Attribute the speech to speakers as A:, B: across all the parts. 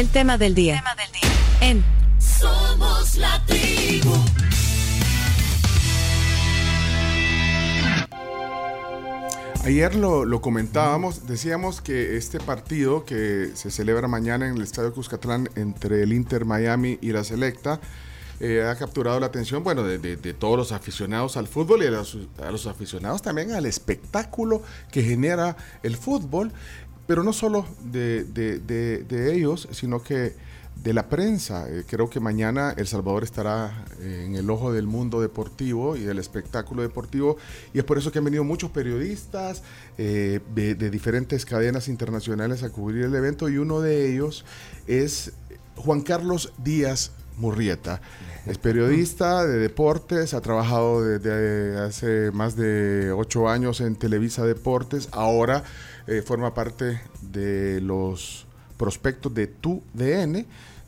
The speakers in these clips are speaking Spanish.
A: El tema del día. En
B: Somos la tribu.
C: Ayer lo, lo comentábamos, decíamos que este partido que se celebra mañana en el Estadio Cuscatlán entre el Inter Miami y la Selecta eh, ha capturado la atención, bueno, de, de- de todos los aficionados al fútbol y a los, a los aficionados también al espectáculo que genera el fútbol, pero no solo de, ellos, sino que de la prensa. Eh, creo que mañana El Salvador estará eh, en el ojo del mundo deportivo y del espectáculo deportivo y es por eso que han venido muchos periodistas eh, de, de diferentes cadenas internacionales a cubrir el evento y uno de ellos es Juan Carlos Díaz Murrieta. Es periodista de deportes, ha trabajado desde hace más de ocho años en Televisa Deportes, ahora eh, forma parte de los prospectos de Tu DN,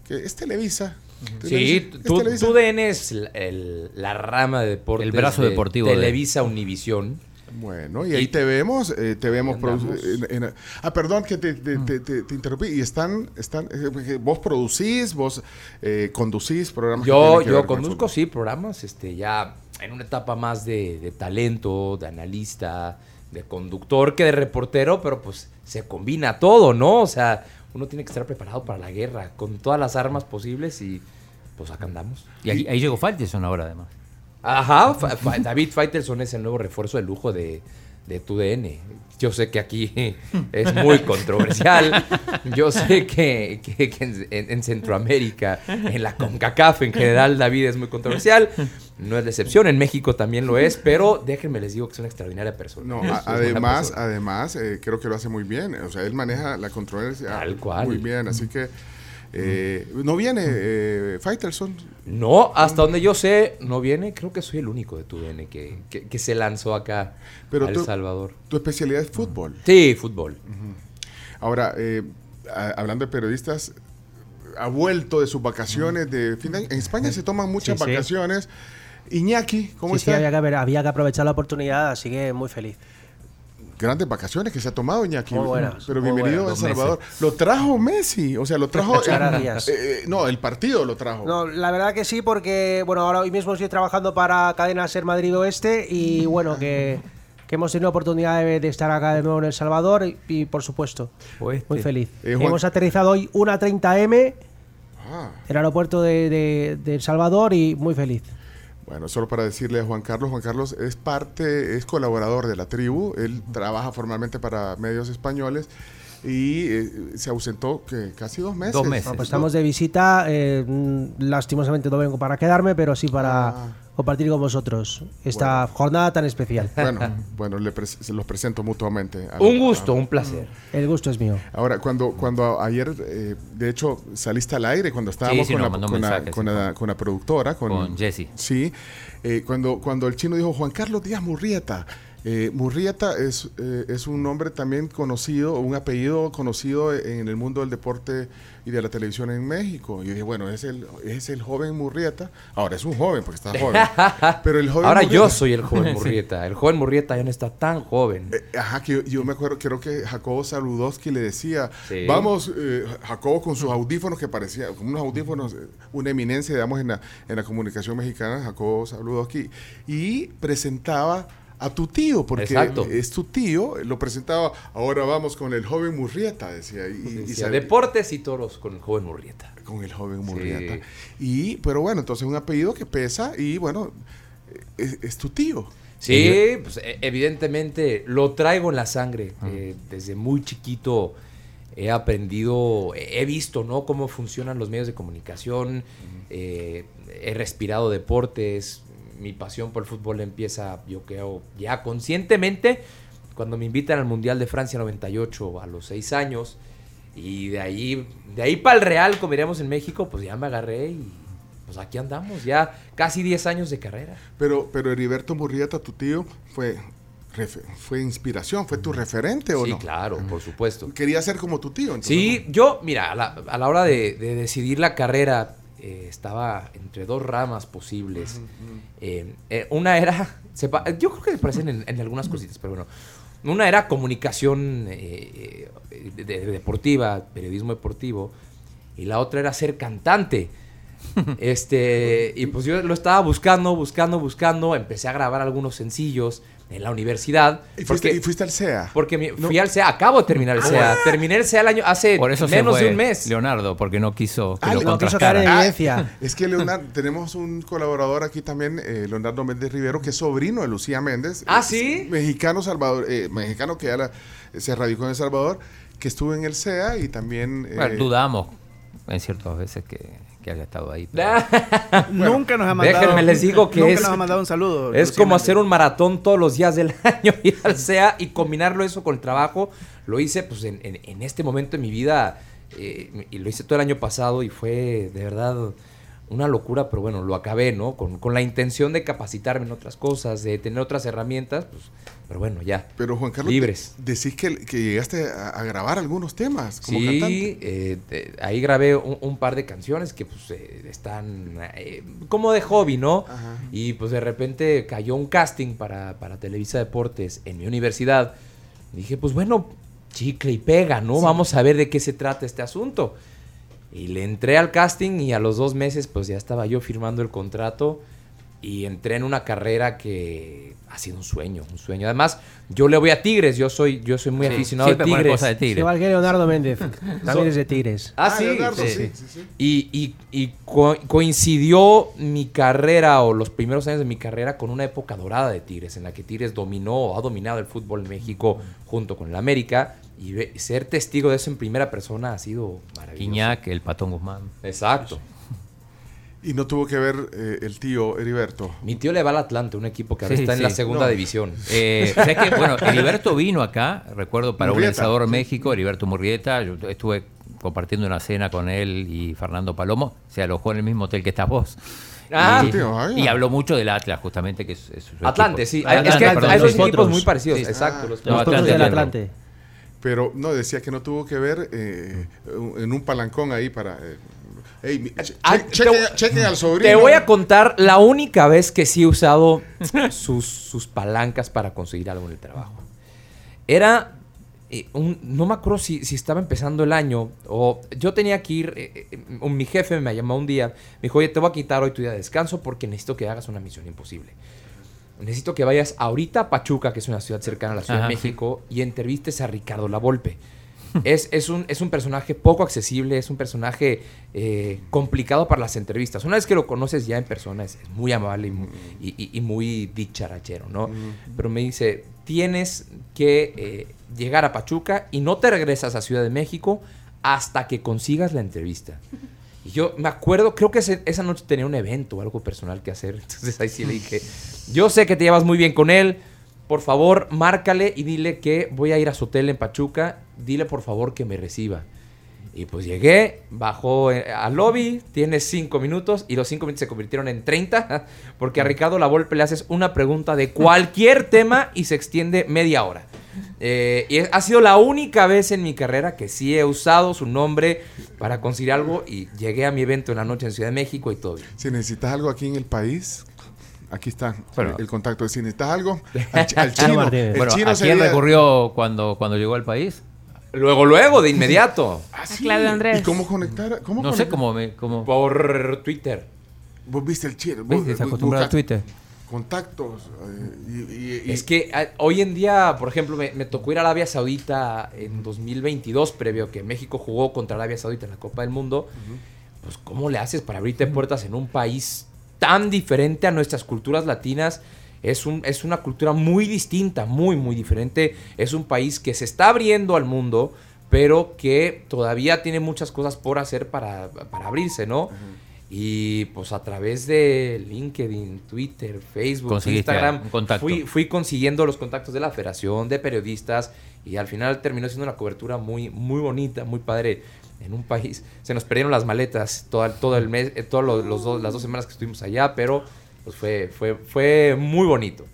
C: que es Televisa.
D: Sí,
C: es
D: tu, DN es la, el- la rama de deportes.
E: El brazo
D: de
E: deportivo de-
D: Televisa Univisión.
C: Bueno, y ahí te vemos, eh, te vemos. En- en- ah, perdón que te, te- te- te- te interrumpí. Y están, están eh, porque vos producís, vos eh, conducís programas. que
D: Yo,
C: que
D: yo
C: con
D: conduzco, sí, programas, este, ya en una etapa más de, de talento, de analista, de conductor que de reportero, pero pues se combina todo, ¿no? O sea, uno tiene que estar preparado para la guerra, con todas las armas posibles y pues acá andamos.
E: Y ahí, ahí llegó Faitelson ahora, además.
D: Ajá, David Faitelson es el nuevo refuerzo de lujo de, de tu DN. Yo sé que aquí es muy controversial. Yo sé que, que- que en, en- en Centroamérica, en la CONCACAF en general, David es muy controversial. No es la excepción, en México también lo es, pero déjenme les digo que es una extraordinaria persona.
C: No, a- además,
D: persona.
C: además eh, creo que lo hace muy bien. O sea, él maneja la controversia
D: Tal cual.
C: muy bien. Así que eh, no viene eh, Faitelson.
D: No, hasta donde yo sé, no viene. Creo que soy el único de tu DN que, que- que se lanzó acá
C: Pero
D: a El
C: tú-
D: Salvador.
C: Tu especialidad es fútbol.
D: Sí, fútbol.
C: Ahora, eh, a- hablando de periodistas, ha vuelto de sus vacaciones de fin de año. En España se toman muchas
F: Sí, sí.
C: vacaciones. Iñaki, ¿cómo
F: sí, sí, había que, ver- había que aprovechar la oportunidad, así que muy feliz.
C: Grandes vacaciones que se ha tomado Iñaki.
F: Muy buenas,
C: Pero
F: muy
C: bienvenido a
F: buenas.
C: El
E: Dos
C: Salvador. Lo trajo Messi. O sea, lo trajo.
F: Muchas
C: eh,
F: gracias.
C: eh, eh, no, el partido lo trajo.
F: No, la verdad que sí, porque bueno, ahora hoy mismo estoy trabajando para Cadena Ser Madrid Oeste y bueno, que, que hemos tenido oportunidad de, de estar acá de nuevo en El Salvador y, y, por supuesto,
D: Oeste.
F: muy feliz.
C: Eh, Juan-
F: Hemos aterrizado hoy una 30M
C: Ah,
F: en el aeropuerto de, de- de El Salvador y muy feliz.
C: Bueno, solo para decirle a Juan Carlos, Juan Carlos es parte, es colaborador de la tribu, él trabaja formalmente para medios españoles y eh, se ausentó que casi dos meses.
E: Dos meses.
F: Bueno, pues estamos de visita, eh, mm, lastimosamente no vengo para quedarme, pero sí para
C: Ah.
F: compartir con vosotros esta jornada tan especial.
C: Bueno, bueno, le pres- se los presento mutuamente. a-
D: Un gusto,
C: a-
D: un placer.
F: El gusto es mío.
C: Ahora, cuando, cuando ayer, eh, de hecho, saliste al aire, cuando estábamos
E: sí,
C: con, la,
E: mandó un
C: con, la,
E: mensaje,
C: con,
E: sí,
C: la,
E: con-
C: con la productora, con,
E: con Jessy.
C: Sí, eh, cuando, cuando el chino dijo Juan Carlos Díaz Murrieta. Eh, Murrieta es, eh, es un nombre también conocido, un apellido conocido en el mundo del deporte y de la televisión en México. Y yo dije, bueno, es el, es el joven Murrieta. Ahora es un joven porque está joven. pero el joven
D: Ahora yo soy el joven Murrieta. El joven Murrieta ya no está tan joven.
C: Eh, Ajá, que yo, yo me acuerdo, creo que Jacobo Saludowski le decía,
D: Sí.
C: vamos, Jacobo con sus audífonos que parecían, como unos audífonos, una eminencia, digamos, en la, en la comunicación mexicana, Jacobo Saludowski, y presentaba a tu tío, porque
D: Exacto.
C: es tu tío, lo presentaba, ahora vamos con el joven Murrieta, decía, y, y
D: Decía,
C: sal-
D: deportes y toros con el joven Murrieta.
C: con el joven
D: Sí.
C: Murrieta. Y, pero bueno, entonces un apellido que pesa y bueno, eh, es, es tu tío.
D: Sí, pues, e- evidentemente lo traigo en la sangre. Eh, desde muy chiquito he aprendido, he visto, ¿no? Cómo funcionan los medios de comunicación. eh, he respirado deportes. Mi pasión por el fútbol empieza, yo creo, ya conscientemente cuando me invitan al Mundial de Francia 98 a los seis años. Y de ahí, de ahí para el Real, como diríamos en México, pues ya me agarré y pues aquí andamos, ya casi 10 años de carrera.
C: Pero, pero Heriberto Murrieta, tu tío, fue, fue inspiración, fue tu referente o
D: Sí,
C: no?
D: claro, por supuesto.
C: Quería ser como tu tío. entonces,
D: Sí, yo, mira, a la, a la hora de, de decidir la carrera, eh, estaba entre dos ramas posibles. Eh, eh, una era, sepa- yo creo que se parecen en, en algunas cositas, pero bueno. Una era comunicación de- de- deportiva, periodismo deportivo. y la otra era ser cantante. Este, y pues yo lo estaba buscando, buscando, buscando. Empecé a grabar algunos sencillos en la universidad.
C: ¿Y fuiste,
D: porque
C: y fuiste al CEA?
D: porque mi- fui al CEA, acabo de terminar el CEA. Terminé el CEA el año, hace
E: Por eso se
D: menos de un mes.
E: Leonardo, porque no quiso que
C: Ah,
E: lo
C: no
F: quiso en
E: contrastara.
F: evidencia.
C: Es que Leonardo, tenemos un colaborador aquí también, eh, Leonardo Méndez Rivero, que es sobrino de Lucía Méndez.
D: Ah, ¿sí?
C: Mexicano, Salvador, eh, mexicano que ahora se radicó en El Salvador, que estuvo en el CEA y también... eh,
E: Bueno, dudamos en ciertas veces que, que haya estado ahí. pero-
G: nunca nos ha mandado.
D: déjenme les digo que
G: nunca
D: es-
G: nos ha mandado un saludo.
D: Es como hacer un maratón todos los días del año, ir al CEA y combinarlo eso con el trabajo. Lo hice pues en, en- en este momento de mi vida eh, y lo hice todo el año pasado y fue de verdad una locura, pero bueno, lo acabé, ¿no? Con, con la intención de capacitarme en otras cosas, de tener otras herramientas, pues, pero bueno, ya.
C: Pero Juan Carlos,
D: Libres.
C: de- decís que, que llegaste a, a grabar algunos temas como
D: sí,
C: cantante.
D: eh, te- ahí grabé un, un par de canciones que pues eh, están eh, como de hobby, ¿no?
C: Ajá.
D: Y pues de repente cayó un casting para, para Televisa Deportes en mi universidad. Dije, pues bueno, chicle y pega, ¿no? Vamos a ver de qué se trata este asunto. Y le entré al casting y a los dos meses pues ya estaba yo firmando el contrato y entré en una carrera que ha sido un sueño, un sueño. Además, yo le voy a Tigres, yo soy, yo soy muy
E: Sí,
D: aficionado a Tigres.
E: cosas de Tigre.
F: Igual que Leonardo Méndez. También es de Tigres.
D: Ah, sí,
C: Leonardo,
D: sí.
C: sí, sí, sí.
D: Y, y- y co- coincidió mi carrera o los primeros años de mi carrera con una época dorada de Tigres, en la que Tigres dominó o ha dominado el fútbol en México junto con el América. Y ve- ser testigo de eso en primera persona ha sido maravilloso.
E: Quiñac, el Patón Guzmán.
D: Exacto.
C: Y no tuvo que ver eh, el tío Heriberto.
D: Mi tío le va al Atlante, un equipo que ahora
E: Sí,
D: está en la segunda
C: No.
D: división.
E: Eh, ¿sabes qué? Bueno, Heriberto vino acá, recuerdo, para un lanzador México, Heriberto Murrieta. Yo estuve compartiendo una cena con él y Fernando Palomo. Se alojó en el mismo hotel que estás vos.
D: Ah,
E: y,
C: tío, ay,
E: y habló mucho del Atlas, justamente, que es, es su
D: Atlante,
E: equipo.
D: sí.
E: Atlante,
D: es que hay-
E: perdón,
D: hay dos equipos muy parecidos.
E: Sí.
D: Exacto.
C: Ah.
D: los
F: Los potros
E: Atlante,
F: del
E: Atlante.
F: Atlante.
C: Pero no, decía que no tuvo que ver eh, en un palancón ahí para... eh, che-
D: Ah,
C: che- chequen, chequen al sobrino.
D: Te voy a contar la única vez que sí he usado sus, sus palancas para conseguir algo en el trabajo. Era eh, un, no me acuerdo si, si estaba empezando el año o yo tenía que ir, eh, eh, un- mi jefe me llamó un día, me dijo, oye, te voy a quitar hoy tu día de descanso porque necesito que hagas una misión imposible. Necesito que vayas ahorita a Pachuca, que es una ciudad cercana a la Ciudad
E: Ajá,
D: de
E: sí.
D: México, y entrevistes a Ricardo Lavolpe. Es, es, un, es un personaje poco accesible, es un personaje eh, complicado para las entrevistas. Una vez que lo conoces ya en persona, es, es muy amable y, mu- y, y- y muy dicharachero, ¿no? Pero me dice, tienes que eh, llegar a Pachuca y no te regresas a Ciudad de México hasta que consigas la entrevista. Y yo me acuerdo, creo que ese- esa noche tenía un evento o algo personal que hacer. Entonces ahí sí le dije, yo sé que te llevas muy bien con él. Por favor, márcale y dile que voy a ir a su hotel en Pachuca. Dile por favor que me reciba. Y pues llegué, bajó eh, al lobby, tiene cinco minutos y los cinco minutos se convirtieron en 30 porque a Ricardo Lavolpe le haces una pregunta de cualquier tema y se extiende media hora. Eh, y ha sido la única vez en mi carrera que sí he usado su nombre para conseguir algo y llegué a mi evento en la noche en Ciudad de México y todo.
C: Si necesitas algo aquí en el país, aquí está
E: Bueno.
C: el contacto. Si necesitas algo, al, chi- al chino.
F: Martínez.
C: el
E: Bueno,
C: chino
E: ¿a quién
C: sería-
E: recurrió cuando, cuando llegó al país?
D: Luego, luego, de inmediato.
C: Ah, sí.
A: Claudio Andrés.
C: ¿Y cómo conectar? ¿Cómo
E: No sé cómo me... Cómo...
D: Por Twitter.
C: Vos viste el chino. Vos-
E: Desacostumbrado a
C: buscas
E: Twitter.
C: Contactos. eh, y, y- y-
D: Es que ah, hoy en día, por ejemplo, me, me tocó ir a Arabia Saudita en 2022, previo a que México jugó contra Arabia Saudita en la Copa del Mundo. Pues, ¿cómo le haces para abrirte puertas en un país tan diferente a nuestras culturas latinas? Es, un, es una cultura muy distinta, muy, muy diferente. Es un país que se está abriendo al mundo, pero que todavía tiene muchas cosas por hacer para, para abrirse, ¿no? Y pues a través de LinkedIn, Twitter, Facebook, Instagram, fui, fui consiguiendo los contactos de la federación, de periodistas, y al final terminó siendo una cobertura muy, muy bonita, muy padre en un país. Se nos perdieron las maletas todo, el- todo el mes, eh, los dos- las dos semanas que estuvimos allá, pero pues fue, fue, fue muy bonito.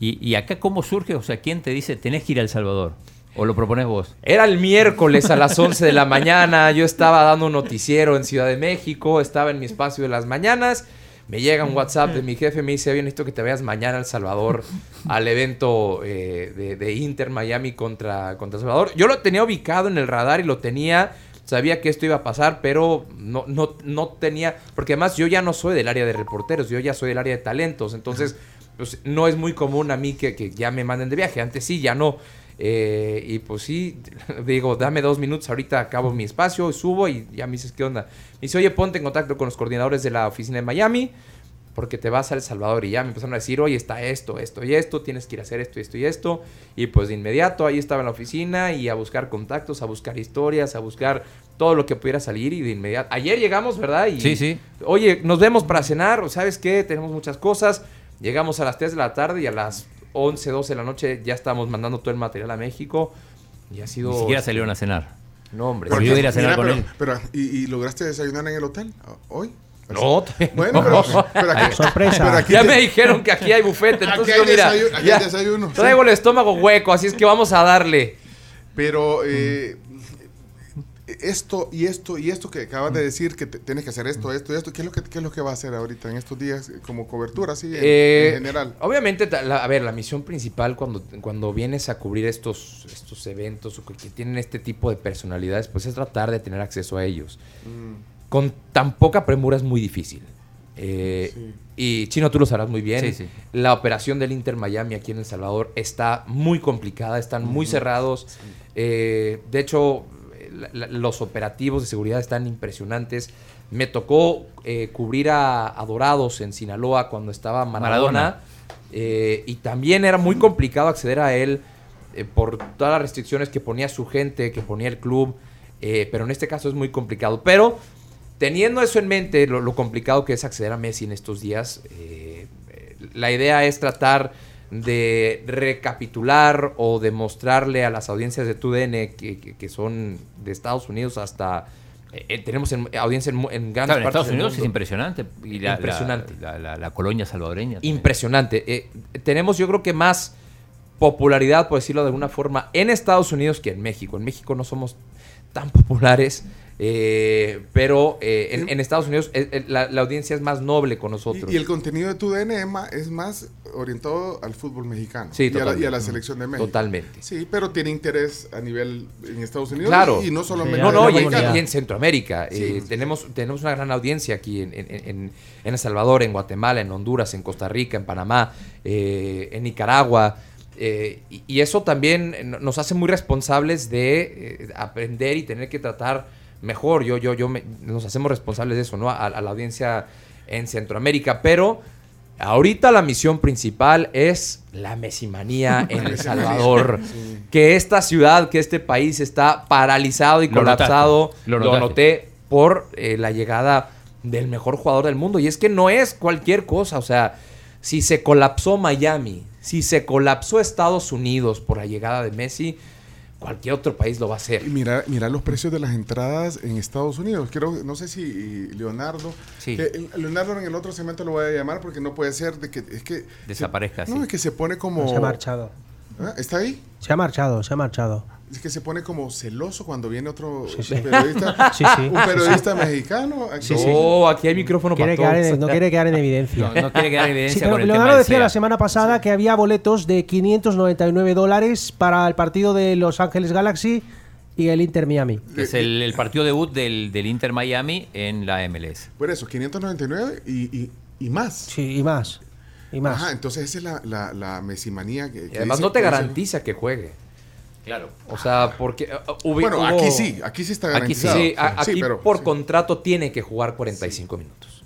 E: ¿Y, ¿Y acá cómo surge? O sea, ¿quién te dice tenés que ir a El Salvador? ¿O lo propones vos?
D: Era el miércoles a las 11 de la mañana, yo estaba dando un noticiero en Ciudad de México, estaba en mi espacio de las mañanas, me llega un WhatsApp de mi jefe, me dice, bien, necesito que te vayas mañana a El Salvador al evento eh, de, de Inter Miami contra, contra El Salvador. Yo lo tenía ubicado en el radar y lo tenía sabía que esto iba a pasar, pero no, no, no tenía, porque además yo ya no soy del área de reporteros, yo ya soy del área de talentos, entonces pues, no es muy común a mí que, que ya me manden de viaje, antes sí, ya no. Eh, y pues sí, digo, dame dos minutos, ahorita acabo mi espacio, subo y ya me dices qué onda. Me dice, oye, ponte en contacto con los coordinadores de la oficina de Miami, porque te vas a El Salvador. Y ya me empezaron a decir, oye, está esto, esto y esto, tienes que ir a hacer esto, esto y esto. Y pues de inmediato ahí estaba en la oficina y a buscar contactos, a buscar historias, a buscar todo lo que pudiera salir y de inmediato. Ayer llegamos, ¿verdad? Y,
E: Sí, sí.
D: Oye, nos vemos para cenar, o ¿sabes qué? Tenemos muchas cosas. Llegamos a las 3 de la tarde y a las 11, 12 de la noche ya estábamos mandando todo el material a México. Y ha sido...
E: Ni siquiera salieron a cenar.
D: No, hombre.
E: Pero
D: sí.
E: yo ir a cenar
C: Mira,
E: con
C: pero,
E: él.
C: pero, ¿y, y lograste desayunar en el hotel hoy?
D: No,
C: Bueno, pero, pero aquí,
F: Sorpresa.
C: pero aquí
D: ya
C: te-
D: me dijeron que aquí hay bufete,
C: Aquí
D: entonces
C: hay
D: yo, mira,
C: desayu- aquí
D: ya
C: hay desayuno, sí.
D: traigo el estómago hueco, así es que vamos a darle.
C: Pero eh, esto y esto y esto que acabas de decir que te- tienes que hacer esto, esto y esto, ¿qué es lo que qué es lo que va a hacer ahorita en estos días como cobertura así en,
D: Eh,
C: en general?
D: Obviamente, la- a ver, la misión principal cuando, cuando vienes a cubrir estos, estos eventos o que, que tienen este tipo de personalidades, pues es tratar de tener acceso a ellos.
C: Mm,
D: Con tan poca premura es muy difícil. Eh,
C: Sí.
D: Y Chino, tú lo sabrás muy bien.
E: Sí, sí.
D: La operación del Inter Miami aquí en El Salvador está muy complicada, están muy cerrados. Eh, de hecho, la- la- los operativos de seguridad están impresionantes. Me tocó eh, cubrir a, a Dorados en Sinaloa cuando estaba Maradona.
E: Maradona.
D: eh, y también era muy complicado acceder a él eh, por todas las restricciones que ponía su gente, que ponía el club. eh, pero en este caso es muy complicado. Pero teniendo eso en mente, lo, lo complicado que es acceder a Messi en estos días, eh, la idea es tratar de recapitular o demostrarle a las audiencias de TUDN que, que- que son de Estados Unidos hasta... eh, eh, tenemos en- audiencia en, en grandes
E: Claro, en
D: partes
E: Estados
D: del
E: Unidos es impresionante. Y la, la-
D: Impresionante.
E: La, la- la colonia salvadoreña. también.
D: Impresionante. Eh, tenemos yo creo que más popularidad, por decirlo de alguna forma, en Estados Unidos que en México. En México no somos tan populares, eh, pero eh, en, en Estados Unidos eh, eh, la, la audiencia es más noble con nosotros.
C: Y, y el contenido de tu DN es más, es más orientado al fútbol mexicano
D: Sí,
C: y, a la,
D: totalmente.
C: y a la selección de México.
D: Totalmente.
C: Sí, pero tiene interés a nivel en Estados Unidos
D: Claro.
C: y, y no solamente
D: No, no,
F: la
D: y, en- en Centroamérica.
C: Sí.
D: eh, tenemos, tenemos una gran audiencia aquí en, en- en- en El Salvador, en Guatemala, en Honduras, en Costa Rica, en Panamá, eh, en Nicaragua. eh, y, y eso también no- nos hace muy responsables de eh, aprender y tener que tratar mejor. Yo, yo, yo me- nos hacemos responsables de eso, ¿no? A, a la audiencia en Centroamérica. Pero ahorita la misión principal es la mesimanía en El Salvador. Que esta ciudad, que este país está paralizado y
E: Lo notaste,
D: colapsado.
E: lo
D: noté por eh, la llegada del mejor jugador del mundo. Y es que no es cualquier cosa. O sea, si se colapsó Miami, si se colapsó Estados Unidos por la llegada de Messi, cualquier otro país lo va a hacer.
C: Y mira, mira los precios de las entradas en Estados Unidos. Quiero, no sé si Leonardo,
E: Sí.
C: que Leonardo en el otro segmento lo voy a llamar porque no puede ser de que es que
E: Desaparezca,
C: se- no
E: sí.
C: es que se pone como
F: Se ha marchado.
C: ¿Ah? ¿Está ahí?
F: Se ha marchado, se ha marchado.
C: Es que se pone como celoso cuando viene otro
F: Sí, sí.
C: periodista,
F: Sí, sí.
C: un periodista mexicano.
F: Sí, sí.
D: Oh, aquí hay micrófono
F: Quiere
D: para todos.
F: en- no quiere quedar en evidencia.
E: No, no quiere quedar en
F: Sí,
E: evidencia
F: pero
E: con el
F: Leonardo decía la semana pasada que había boletos de 599 dólares para el partido de Los Ángeles Galaxy y el Inter Miami.
E: Que es el, el partido debut del, del Inter Miami en la MLS.
C: Por eso, 599 y, y, y más.
F: Sí, y más. Y más.
C: Ajá, entonces esa es la, la, la mesimanía que,
D: Y
C: que
D: además
C: dice-
D: no te
C: que
D: garantiza que juegue.
E: Claro.
D: O sea, porque uh, hubo-
C: Bueno,
D: hubo-
C: aquí sí, aquí sí está
E: Aquí sí,
C: garantizado.
D: Sí, a-
C: Sí,
D: aquí
C: pero-
D: por
C: sí.
D: contrato tiene que jugar 45 minutos.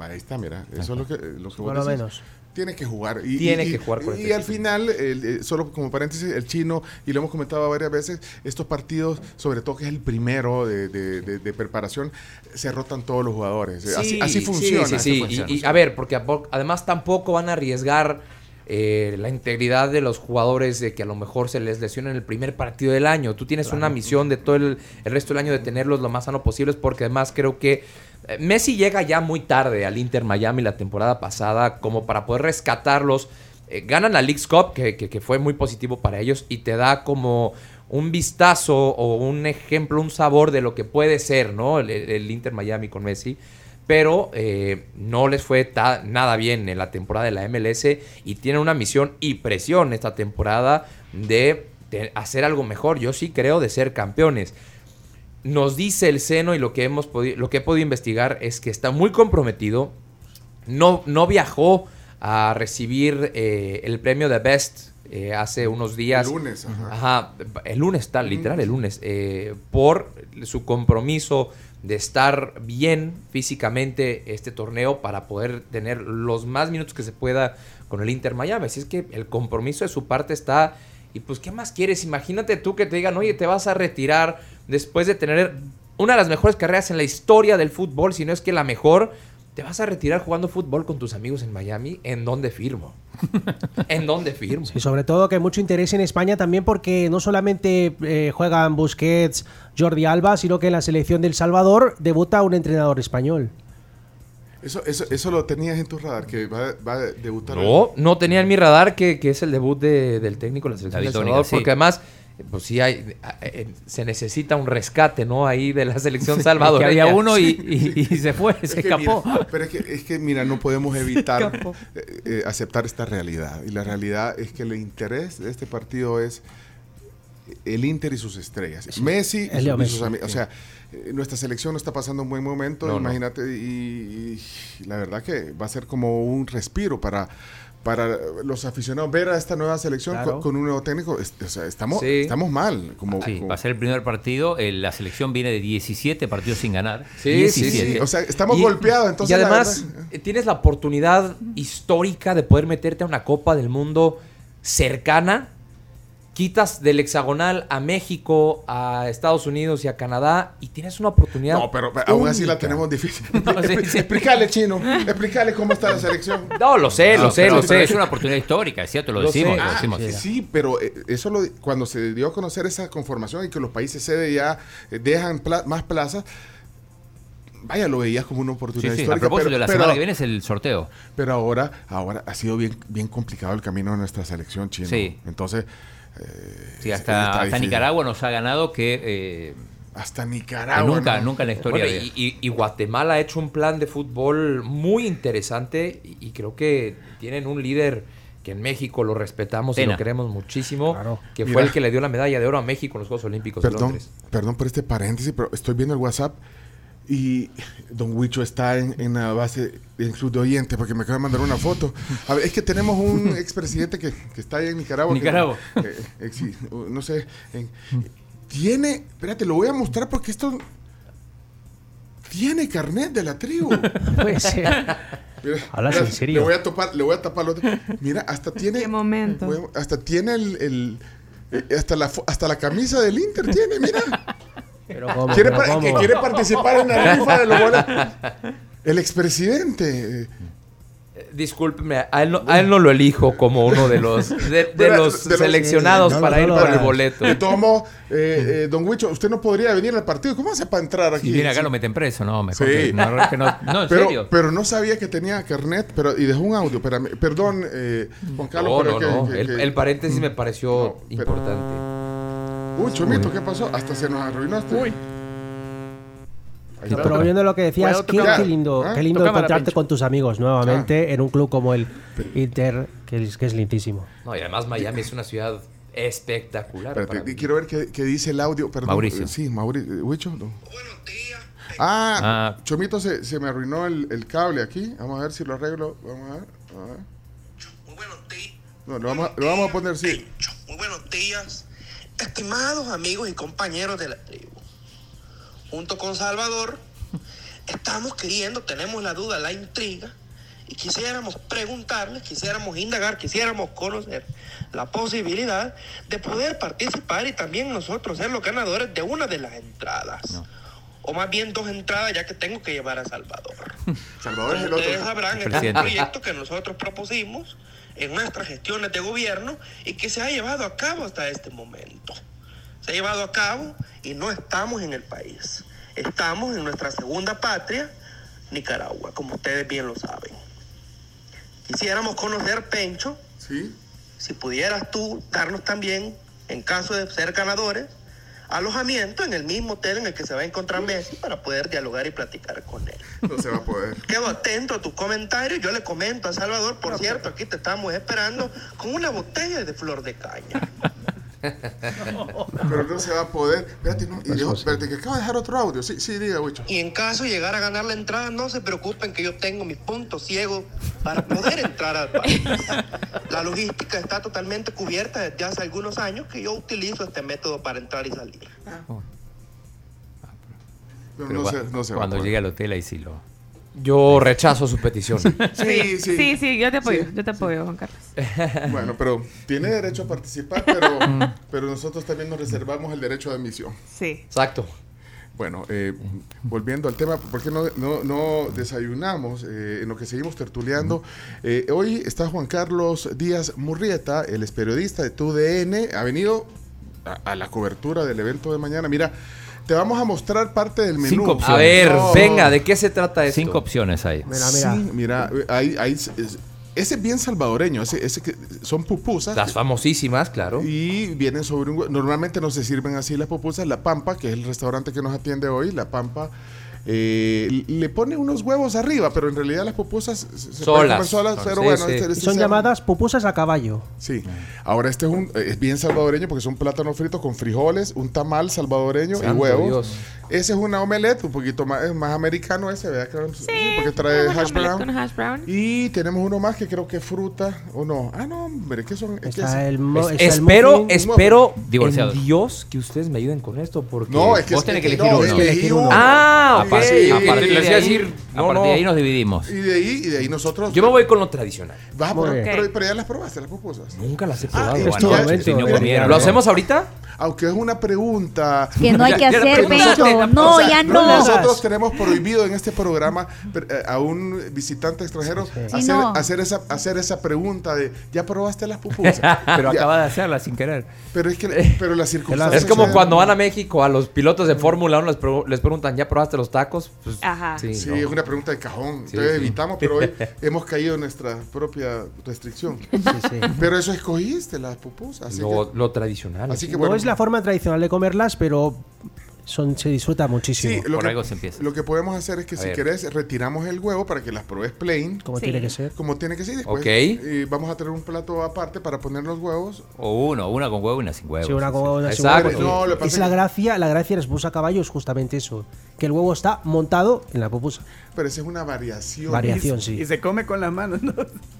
C: Va, ahí está, mira. Eso es lo que, lo que
F: Por
C: vos
F: lo
C: decís.
F: menos.
C: Tiene que jugar. Y,
D: Tiene
C: y-
D: que jugar
C: Y,
D: 45
C: al final, el- eh, solo como paréntesis, el chino, y lo hemos comentado varias veces, estos partidos, sobre todo que es el primero de, de- de- de preparación, se rotan todos los jugadores. así,
D: Sí,
C: así
D: sí,
C: funciona.
D: Sí,
C: así
D: sí,
C: funciona.
D: Y, y, a ver, porque además tampoco van a arriesgar eh, la integridad de los jugadores de que a lo mejor se les lesiona en el primer partido del año. Tú tienes una misión de todo el, el resto del año de tenerlos lo más sano posible, porque además creo que eh, Messi llega ya muy tarde al Inter Miami la temporada pasada como para poder rescatarlos. Eh, ganan la League's Cup, que, que- que fue muy positivo para ellos, y te da como un vistazo o un ejemplo, un sabor de lo que puede ser, ¿no? El, el Inter Miami con Messi. Pero eh, no les fue nada bien en la temporada de la MLS y tienen una misión y presión esta temporada de, de hacer algo mejor. Yo sí creo de ser campeones. nos dice el seno y lo que, hemos podido, lo que he podido investigar es que está muy comprometido. No, no viajó a recibir eh, el premio de Best eh, hace unos días.
C: El lunes, ajá.
D: Ajá, el lunes, tal, literal, el lunes. por su compromiso de estar bien físicamente este torneo para poder tener los más minutos que se pueda con el Inter Miami. Así es que el compromiso de su parte está. Y pues, ¿qué más quieres? Imagínate tú que te digan, oye, te vas a retirar después de tener una de las mejores carreras en la historia del fútbol, si no es que la mejor. Te vas a retirar jugando fútbol con tus amigos en Miami. ¿En dónde firmo? ¿En dónde firmo?
F: Y sobre todo que hay mucho interés en España también porque no solamente eh, juegan Busquets, Jordi Alba, sino que en la selección del Salvador debuta un entrenador español.
C: Eso, eso, eso lo tenías en tu radar, que va, va a debutar.
D: No, no tenía en mi radar que, que es el debut de- del técnico de la selección
E: David
D: de El Salvador,
E: sí.
D: porque además, pues sí hay, eh, se necesita un rescate, ¿no? Ahí de la selección
E: Que
D: salvadoreña.
E: había uno y, y- y se fue,
C: Es
E: se
C: que
E: escapó.
C: mira, pero es que, es que, mira, no podemos evitar eh, eh, aceptar esta realidad. Y la realidad es que el interés de este partido es el Inter y sus estrellas. Messi y, sus- y sus
F: Messi,
C: amigos. O sea, eh, nuestra selección no está pasando un buen momento,
D: No, no.
C: imagínate. Y, y la verdad que va a ser como un respiro para para los aficionados ver a esta nueva selección
F: Claro.
C: con, con un nuevo técnico. Es- o sea, estamos,
D: Sí.
C: estamos mal. Como,
E: Sí,
C: como-
E: va a ser el primer partido. eh, la selección viene de 17 partidos sin ganar.
D: Sí, sí,
E: 17.
D: sí.
C: O sea, estamos
D: Y-
C: golpeados. Entonces,
D: y
C: la
D: además,
C: verdad-
D: tienes la oportunidad histórica de poder meterte a una Copa del Mundo cercana. Quitas del hexagonal a México, a Estados Unidos y a Canadá y tienes una oportunidad.
C: No, pero, pero aún así la tenemos difícil.
E: No, sí, sí.
C: Explícale, chino. Explícale cómo está la selección.
D: No, lo sé,
C: No,
D: lo sé,
C: pero-
D: lo
E: Pero
D: sé.
E: es una oportunidad histórica, es cierto, lo,
D: Lo
E: decimos.
D: sé.
E: lo
C: Ah,
E: decimos.
C: sí, pero eh, eso lo, cuando se dio a conocer esa conformación y que los países sede ya eh, dejan pla- más plazas, vaya, lo veías como una
E: Sí,
C: oportunidad
E: sí, a
C: histórica.
E: propósito,
C: pero,
E: la
C: pero-
E: semana que viene es el sorteo.
C: pero ahora, ahora ha sido bien, bien complicado el camino de nuestra selección chino.
E: Sí.
C: Entonces,
E: Sí,
C: está
E: hasta, hasta. Nicaragua nos ha ganado que, eh,
C: hasta
E: que
C: Nicaragua.
E: nunca,
C: ¿no?
E: nunca en la historia
D: Bueno, y, Guatemala ha hecho un plan de fútbol muy interesante y, y creo que tienen un líder que en México lo respetamos y lo queremos muchísimo,
F: Claro.
D: que
C: Mira.
D: fue el que le dio la medalla de oro a México en los Juegos Olímpicos de
C: Perdón,
D: Londres.
C: perdón por este paréntesis, pero estoy viendo el WhatsApp y Don Huicho está en, en la base del club de oyentes porque me acaba de mandar una foto. A ver, es que tenemos un expresidente que, que está ahí en Nicaragua. que-
E: Nicaragua.
C: eh, eh, sí, uh, no sé. en- tiene, espérate, lo voy a mostrar porque esto tiene carnet de la tribu.
F: Puede ser.
C: Mira,
F: Hablas
C: mira,
F: en serio.
C: Le voy a topar, le voy a tapar lo otro. Mira, hasta tiene.
A: Qué momento.
C: hasta tiene el, el- eh, hasta la hasta la camisa del Inter tiene, mira.
F: Pero ¿cómo?
C: quiere,
F: Pero
C: pa-
F: ¿cómo?
C: que quiere participar en la rifa de los boletos. El expresidente. eh,
D: Discúlpeme, a él, no, a él no lo elijo como uno de los, de, de
C: Pero,
D: los
C: de
D: seleccionados para
F: no,
D: ir
F: no, no.
D: el boleto.
C: Todos modos, eh, eh, don Huicho, usted no podría venir al partido. ¿Cómo hace para entrar aquí?
E: Si viene acá
C: Sí.
E: lo meten preso, no, mejor
C: Sí.
E: que- no, es que no, no, en
C: pero,
E: serio.
C: pero no sabía que tenía carnet, pero y dejó un audio. Espérame, perdón, eh, Juan Carlos.
D: No,
C: pero
D: no,
C: que-
D: no.
C: que-
D: El,
C: que-
D: el paréntesis me pareció importante.
C: Uy, Chomito, ¿qué pasó? Hasta se nos arruinó este.
G: Uy.
F: No, pero volviendo a lo que decías,
G: Bueno,
F: qué, lindo,
C: ¿Ah?
F: qué lindo encontrarte con tus amigos nuevamente en un club como el Inter, que es, que es lindísimo.
D: No, y además Miami es una ciudad espectacular.
C: Espérate,
D: para mí.
C: quiero ver qué, qué dice el audio. Perdón.
E: Mauricio.
C: Eh, Sí, Mauricio. ¿Huicho? No. Ah,
E: Ah.
C: Chomito se, se me arruinó el, el cable aquí. Vamos a ver si lo arreglo. Vamos a ver. A ver.
H: Muy buenos días.
C: No, lo vamos, a- lo vamos a poner sí.
H: Muy buenos días, estimados amigos y compañeros de la tribu. Junto con Salvador, estamos queriendo, tenemos la duda, la intriga, y quisiéramos preguntarles, quisiéramos indagar, quisiéramos conocer la posibilidad de poder participar y también nosotros ser los ganadores de una de las entradas. O más bien dos entradas, ya que tengo que llevar a Salvador.
C: Salvador es el otro.
H: ustedes sabrán, este es un proyecto que nosotros propusimos en nuestras gestiones de gobierno y que se ha llevado a cabo hasta este momento. Se ha llevado a cabo y no estamos en el país. Estamos en nuestra segunda patria, Nicaragua, como ustedes bien lo saben. Quisiéramos conocer, Pencho,
C: Sí.
H: si pudieras tú darnos también, en caso de ser ganadores, alojamiento en el mismo hotel en el que se va a encontrar Messi para poder dialogar y platicar con él.
C: No se va a poder.
H: Quedo atento a tus comentarios. Yo le comento a Salvador, por cierto, aquí te estamos esperando con una botella de flor de caña.
C: Pero no se va a poder. Espérate, no, y dijo, espérate, que acabo de dejar otro audio. Sí, sí, diga, Wicho.
H: Y en caso de llegar a ganar la entrada, no se preocupen que yo tengo mis puntos ciegos para poder entrar al país. La logística está totalmente cubierta desde hace algunos años que yo utilizo este método para entrar y salir.
C: Pero
E: Pero
C: no
E: cua-
C: se, no se va a
E: cuando
C: poder.
E: llegue al hotel ahí sí lo...
D: Yo rechazo su petición.
C: Sí, sí.
I: Sí, sí, yo te apoyo, yo te apoyo, Juan Carlos.
C: Bueno, pero tiene derecho a participar, pero, pero nosotros también nos reservamos el derecho de admisión.
I: Sí.
D: Exacto.
C: Bueno, eh, volviendo al tema, ¿por qué no, no, no desayunamos eh, en lo que seguimos tertuleando? Eh, hoy está Juan Carlos Díaz Murrieta, él es periodista de TUDN, ha venido a, a la cobertura del evento de mañana. Mira, te vamos a mostrar parte del menú.
E: Cinco
D: A
E: opciones.
D: ver,
C: No.
D: venga, ¿de qué se trata esto?
E: Cinco opciones ahí.
F: Mira, mira.
C: Sí, mira, ahí, ahí es- es- ese es bien salvadoreño, ese, ese que son pupusas.
D: Las famosísimas, claro.
C: Y vienen sobre un Normalmente no se sirven así las pupusas. La Pampa, que es el restaurante que nos atiende hoy, La Pampa, eh, le pone unos huevos arriba, pero en realidad las pupusas se-
D: Solas.
C: solas.
D: Sí,
C: Pero
D: sí.
C: bueno,
D: Y
C: este-
F: Y
C: este
F: son
C: se-
F: llamadas pupusas a caballo.
C: Sí. Ahora este es un eh, es bien salvadoreño porque es un plátano frito con frijoles, un tamal salvadoreño y
D: Santo
C: huevos.
D: Dios.
C: Ese es una omelette, un poquito más, es más americano ese, ¿verdad? Claro, sí, porque trae hash brown.
I: con hash brown.
C: Y tenemos uno más que creo que es fruta o no. Ah, no, hombre, ¿qué son? ¿Qué
F: el, mo-
D: Es-
F: está el
D: espero, espero
E: Divorciados.
D: en Dios que ustedes me ayuden con esto porque
C: No, es que
E: Vos
C: es-
E: tenés que elegir
C: no,
E: uno.
F: Elegir
C: uno.
F: uno.
D: Ah,
E: Aparte- a partir de ahí-
D: decir,
E: a
D: no,
E: partir
D: no.
E: de ahí nos dividimos.
C: Y de ahí, y de ahí nosotros.
D: Yo me voy con lo tradicional.
C: Vas a probar,
F: bien.
C: pero, pero ya las probaste, las pupusas.
D: Nunca las he
C: Ah,
D: probado.
E: no comieron,
D: ¿Lo hacemos ahorita?
C: Aunque es una pregunta.
J: Que no hay que hacer,
D: la-
J: No,
C: O sea,
J: ya
C: no-
J: no.
C: Nosotros tenemos prohibido en este programa eh, a un visitante extranjero
J: Sí,
C: hacer,
J: no.
C: hacer, esa, hacer esa pregunta de ¿ya probaste las pupusas?
E: Pero
C: Ya,
E: acaba de hacerla sin querer.
C: pero es que pero las circunstancias
D: Es como cuando van a México a los pilotos de Fórmula 1 les, pre- les preguntan, ¿ya probaste los tacos? Pues,
I: Ajá.
D: Sí,
C: Sí,
D: no.
C: es una pregunta de cajón.
D: Sí,
C: Entonces
D: sí.
C: evitamos, pero hoy hemos caído en nuestra propia restricción.
F: Sí, sí.
C: Pero eso escogiste, las pupusas. Así
D: lo,
C: que,
D: lo tradicional.
C: así que
F: No
C: bueno.
F: es la forma tradicional de comerlas, pero son, se disfruta muchísimo.
C: Sí, lo
E: Por
C: que,
E: algo se empieza.
C: lo que podemos hacer es que
D: A
C: si
D: ver.
C: querés retiramos el huevo para que las pruebes plain,
F: como
I: Sí.
F: tiene que ser.
C: como tiene que ser. Después
D: Ok.
C: y vamos a tener un plato aparte para poner los huevos.
E: O uno, una con huevo y una sin huevo.
F: Sí, una con una sin
D: Exacto.
F: huevo.
C: No, lo
F: es la gracia, la gracia de las pupusas a caballo es justamente eso, que el huevo está montado en la pupusa.
C: Pero esa es una variación.
F: Variación,
G: Y
F: sí.
G: se come con las manos, ¿no?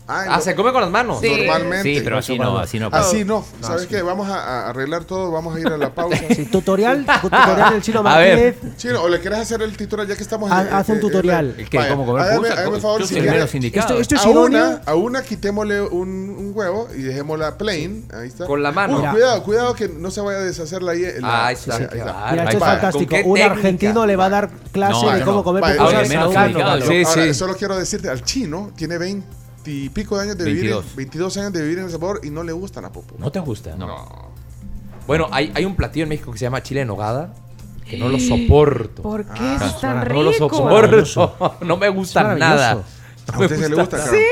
C: Ah,
D: Ah,
C: no-
D: se come con las manos.
I: Sí.
C: Normalmente.
E: Sí, pero así no, así no.
C: Así no. ¿Sabes qué? Vamos a, a arreglar todo, vamos a ir a la pausa.
F: Sí, tutorial, tutorial del chino
D: A ver.
F: Martínez.
C: Chino, ¿o le querés hacer el tutorial ya que estamos
F: Haz- haz un tutorial.
E: El que
C: Vaya,
E: como comer
C: hágame- hágame favor,
E: yo
C: si.
F: Esto- esto es
C: a una, a una quitémosle un, un huevo y dejémosla plain. Ahí está.
D: Con la mano.
C: Uy, cuidado, cuidado que no se vaya a deshacer la, la-
D: qué
C: ahí está.
F: Mira, esto es fantástico.
D: ¿Con qué
F: Un argentino le va a dar clase de cómo comer
E: Complicado.
D: Sí,
C: Ahora,
D: sí.
C: solo quiero decirte, al chino tiene 20 y pico de años de vivir,
E: 22.
C: 22 años de vivir en El Salvador y no le gustan las pupusas.
D: ¿No te gusta?
C: No.
D: Bueno, hay, hay un platillo en México que se llama chile en nogada que no lo soporto.
I: ¿Por qué
C: Ah,
I: es tan
D: No lo
I: rico?
D: soporto. No me gusta nada.
C: ¿A usted se le gusta, Carol?
I: Sí,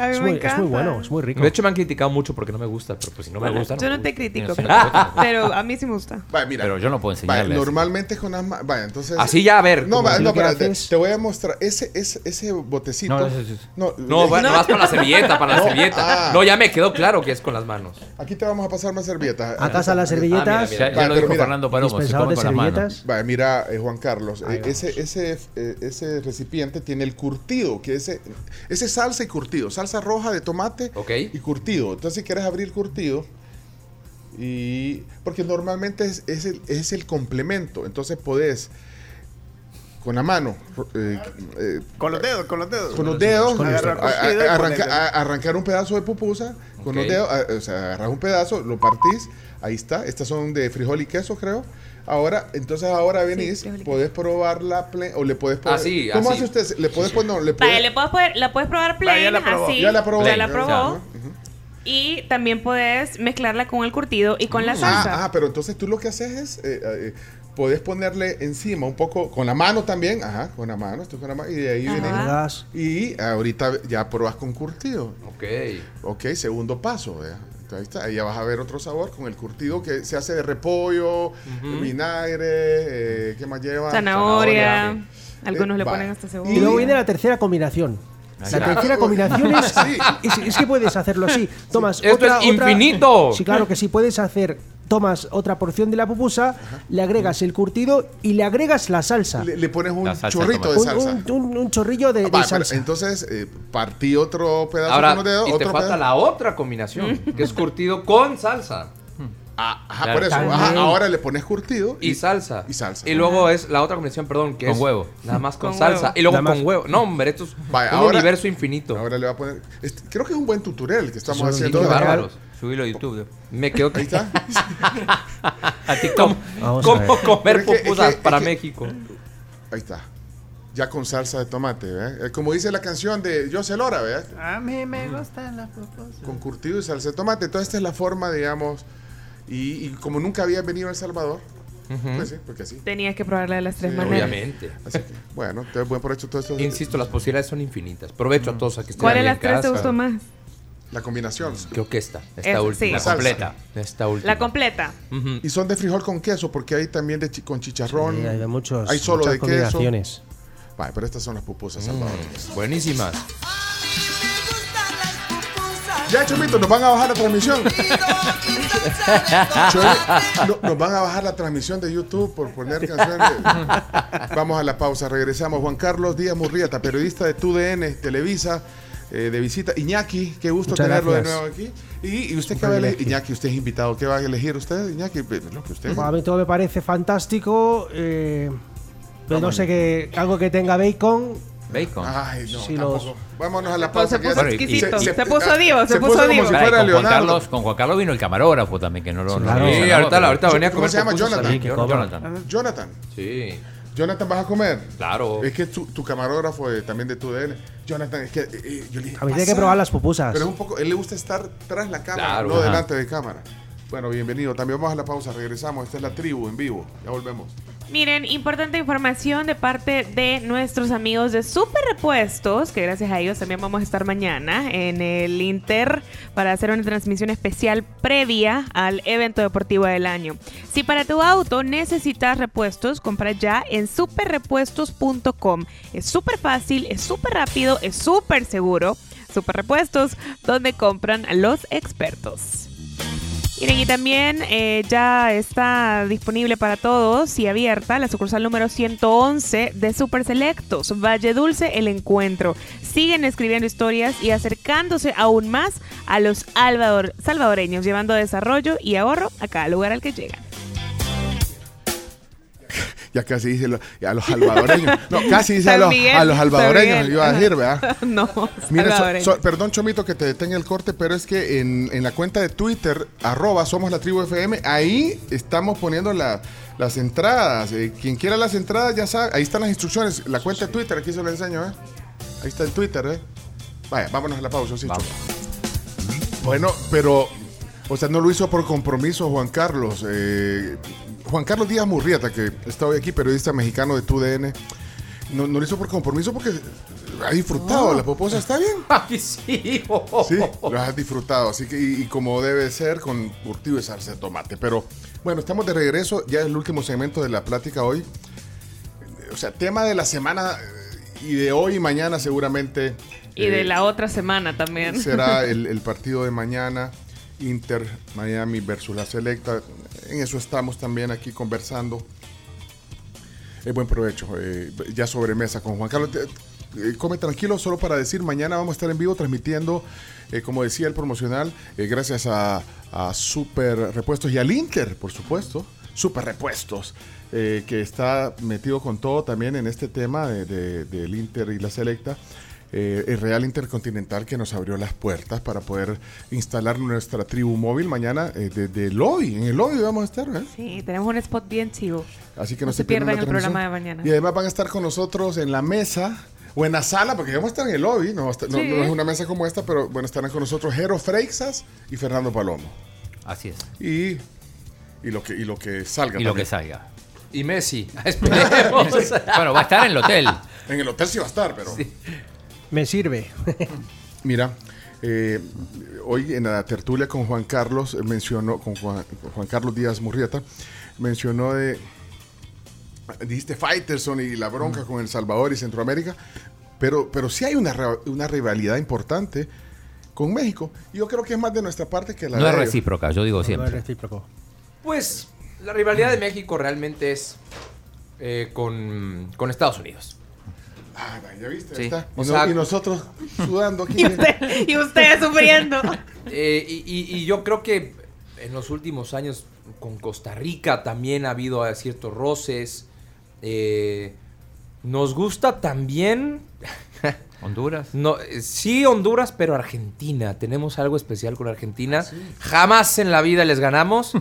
I: a mí
F: Es
I: me
F: muy,
I: encanta.
F: es muy bueno, es muy rico.
D: De hecho, me han criticado mucho porque no me gusta, pero pues si no me gusta.
I: Yo no te critico, pero,
E: no, no,
I: pero a mí sí me gusta.
C: Vaya, mira.
E: Pero yo no puedo enseñarles.
C: normalmente es con las manos. Vaya, entonces.
D: Así ya, a ver.
C: No, va- no, espérate,
F: haces-
C: te voy a mostrar ese, ese, ese botecito.
E: No, ese- ese-
C: No,
D: No, vas para la servilleta, para la
C: No,
D: servilleta.
C: ah.
D: No, ya me quedó claro que es con las manos.
C: Aquí te vamos a pasar más servilletas.
F: Acá están las servilletas.
D: mira,
E: Ya, ya
C: Vale,
E: lo dijo
C: mira,
E: Fernando Palomo, se come
F: de
E: con las manos.
F: servilletas.
C: Vaya, mira, eh, Juan Carlos, eh, ese, ese, eh, ese recipiente tiene el curtido, que ese, ese es salsa y curtido, salsa roja de tomate
D: Ok.
C: y curtido. Entonces, si quieres abrir curtido, y porque normalmente es, es el, es el complemento, entonces podés con la mano, eh, eh,
G: Con los dedos, con los dedos.
C: con los dedos,
G: y
C: arranca- arrancar un pedazo de pupusa con los
D: Ok.
C: dedos, a- o sea, agarras un pedazo, lo partís, ahí está, estas son de frijol y queso, creo. Ahora, entonces ahora venís,
I: queso.
C: podés probar la o le podés poner.
D: Así,
C: ¿Cómo
D: así.
C: hace usted? Le podés poner, no, le
I: Vaya,
C: podés-
I: le puedes poder- la puedes probar
G: ya la probó.
I: así.
C: ya la probó.
I: Ya la
C: Ya,
I: probó. Y también puedes mezclarla con el curtido y con la salsa.
C: Ah, ah, pero entonces tú lo que haces es, eh, eh, podés ponerle encima un poco, con la mano también, ajá, con la mano, esto con la mano, y de ahí
I: Ajá.
C: viene. Y ahorita ya probas con curtido.
D: Ok.
C: Ok, segundo paso, vea. Ahí está, ahí ya vas a ver otro sabor con el curtido que se hace de repollo, vinagre, eh, ¿qué más lleva?
I: Zanahoria.
D: Zanahoria,
I: Algunos
C: Eh,
I: le
C: va.
I: ponen hasta cebolla.
F: Y luego viene la tercera combinación. La tercera combinación es,
C: Sí.
F: es, es que puedes hacerlo así. Tomas
D: Esto
F: otra,
D: es
F: otra-
D: infinito.
F: Sí, claro que sí, puedes hacer tomas otra porción de la pupusa, le agregas el curtido y le agregas la salsa.
C: Le, le pones un
E: de
C: chorrito de
F: un,
C: salsa.
F: un- un- un chorrillo de,
C: Ah,
F: de
C: va,
F: salsa.
C: entonces, eh, partí otro pedazo
D: Ahora,
C: con los dedos,
D: y te
C: otro
D: falta
C: pedazo.
D: la otra combinación, que es curtido con salsa
C: Ah, ajá,
E: Claro.
C: por eso. Ajá, ahora le pones curtido
D: y salsa.
C: Y salsa.
D: Y luego es la otra combinación, perdón, que
E: Con
D: es
E: huevo.
D: nada más con,
I: Con
D: salsa.
I: huevo.
D: Y luego
F: Nada más.
D: con huevo. No, hombre, esto es
C: Vaya,
D: un
C: ahora-
D: universo infinito.
C: Ahora le voy a poner. este, creo que es un buen tutorial que estamos
F: Son
C: haciendo.
D: Qué bárbaros.
E: Subilo a YouTube.
D: Me quedo
C: Ahí está.
E: A TikTok.
F: A
D: ¿Cómo
F: ver.
D: comer
C: Pero es que- es
D: pupusas
C: que-
D: para
C: es que-
D: México?
C: Ahí está. Ya con salsa de tomate, ¿eh? Como dice la canción de José Lora, ¿verdad?
G: A mí me gustan las pupusas.
C: Con curtido y salsa de tomate. Entonces, esta es la forma, digamos. Y, y como nunca había venido a El Salvador, pues sí, porque sí.
I: Tenías que probarla de las tres
C: Sí,
I: maneras.
D: Obviamente.
C: Así que, bueno, entonces, buen provecho todo esto.
D: Insisto, las posibilidades son infinitas. Provecho a todos aquí. que estén
I: ¿Cuál de las tres te gustó más?
C: La combinación.
D: Creo que esta. Última.
I: sí.
E: La completa.
D: Esta última.
I: La completa.
C: Y son de frijol con queso, porque hay también de chi- con chicharrón.
F: Sí, hay de muchos,
C: hay solo de queso.
F: combinaciones.
C: Vale, pero estas son las pupusas salvadoreñas.
D: Buenísimas.
C: Ya, Chomito, nos van a bajar la transmisión. Chomi, no- nos van a bajar la transmisión de YouTube por poner canciones. Vamos a la pausa, regresamos. Juan Carlos Díaz Murrieta, periodista de TUDN, Televisa, eh, de visita. Iñaki, qué gusto
F: Muchas
C: tenerlo de
F: gracias.
C: nuevo aquí. Y, y usted qué va a elegir. Iñaki, usted es invitado. ¿Qué va a elegir usted, Iñaki? Lo que usted.
F: A mí todo me parece fantástico. eh, pero no sé qué. Algo que tenga bacon.
E: Bacon.
C: Ay, no,
F: Sí,
C: tampoco.
F: los-
C: Vámonos a la pausa.
I: se
C: que
I: puso exquisito.
C: se-
I: Se puso divo, se puso
C: como
I: divo.
C: si fuera
E: con, Juan. Carlos, con Juan Carlos vino el camarógrafo también, que no lo no
F: claro.
E: lo
D: Sí, ahorita, ahorita venía a
C: ¿Cómo
D: comer
C: se llama? Jonathan.
F: que.
D: Jonathan.
E: Jonathan.
D: Sí,
C: Jonathan, ¿vas a comer?
D: claro.
C: Es que tu, tu camarógrafo eh, también de tu DN. Jonathan, es que eh, eh, yo le dije.
F: A mí tiene que probar las pupusas.
C: Pero es un poco. Él le gusta estar tras la cámara,
D: Claro,
C: no
D: ajá.
C: delante de cámara. Bueno, bienvenido. También vamos a la pausa. Regresamos. Esta es la tribu en vivo. Ya volvemos.
I: Miren, importante información de parte de nuestros amigos de Super Repuestos, que gracias a ellos también vamos a estar mañana en el Inter para hacer una transmisión especial previa al evento deportivo del año. Si para tu auto necesitas repuestos, compra ya en superrepuestos.com. Es súper fácil, es súper rápido, es súper seguro. Super Repuestos, donde compran los expertos. Miren, y también eh, ya está disponible para todos y abierta la sucursal número 111 de Super Selectos, Valle Dulce, el encuentro. Siguen escribiendo historias y acercándose aún más a los salvadoreños, llevando desarrollo y ahorro a cada lugar al que llegan.
C: Ya casi dice lo- a los salvadoreños. No, casi dice a los, a los salvadoreños. Iba a decir. ¿verdad?
I: no,
C: Mira, so- perdón, Chomito, que te detenga el corte, pero es que en, en la cuenta de Twitter, arroba somos la tribu FM, ahí estamos poniendo la- las entradas. Eh, quien quiera las entradas ya sabe, ahí están las instrucciones. La cuenta de Twitter, aquí se lo enseño, ¿eh? Ahí está el Twitter, ¿eh? Vaya, vámonos a la pausa, sí. Bueno, pero, o sea, no lo hizo por compromiso Juan Carlos. eh, Juan Carlos Díaz Murrieta, que está hoy aquí, periodista mexicano de TUDN, no, no lo hizo por compromiso porque ha disfrutado. La poposa está bien.
D: Ay, sí. oh.
C: Sí, lo has disfrutado. Así que, y, y como debe ser, con curtido salsa de tomate. Pero bueno, estamos de regreso. Ya es el último segmento de la plática hoy. O sea, tema de la semana eh, y de hoy y mañana seguramente.
I: Y de
C: eh,
I: la otra semana también.
C: será el, el partido de mañana, Inter Miami versus la Selecta. En eso estamos también aquí conversando. Eh, buen provecho. eh, ya sobre mesa con Juan Carlos. Te- eh, come tranquilo, solo para decir, mañana vamos a estar en vivo transmitiendo, eh, como decía el promocional, eh, gracias a, Super Repuestos y al Inter, por supuesto. Super Repuestos, eh, que está metido con todo también en este tema de- del Inter y la Selecta. Eh, el Real Intercontinental que nos abrió las puertas para poder instalar nuestra tribu móvil mañana eh, desde el lobby. En el lobby vamos a estar, ¿eh?
I: Sí, tenemos un spot bien chivo.
C: Así que no,
I: No se pierdan
C: la
I: el programa de mañana.
C: Y además van a estar con nosotros en la mesa o en la sala, porque vamos a estar en el lobby. No, estar-
I: Sí.
C: es una mesa como esta, pero bueno, estarán con nosotros Jero Freixas y Fernando Palomo.
E: Así es.
C: Y, y, lo, que, y lo que salga.
E: Y lo que salga.
D: Y Messi. Esperemos.
E: Bueno, va a estar en el hotel.
C: En el hotel sí va a estar, pero.
F: Me sirve.
C: Mira, eh, hoy en la tertulia con Juan Carlos eh, mencionó, con Juan, con Juan Carlos Díaz Murrieta, mencionó de. Dijiste Fighterson y la bronca con El Salvador y Centroamérica, pero, pero sí hay una, una rivalidad importante con México. Y yo creo que es más de nuestra parte que la
E: No
C: de
E: es recíproca, yo digo
F: No es
E: siempre.
F: recíproco.
D: Pues la rivalidad de México realmente es eh, con, con Estados Unidos.
C: Ah, ya viste,
D: Sí.
C: ahí está. Y,
D: O
C: no-
D: sea-
C: y nosotros sudando aquí.
I: Y usted, y usted sufriendo.
D: Eh, y, y- y yo creo que en los últimos años con Costa Rica también ha habido eh, ciertos roces. Eh, nos gusta también,
E: Honduras.
D: no, sí Honduras, pero Argentina. Tenemos algo especial con Argentina. Jamás en la vida les ganamos.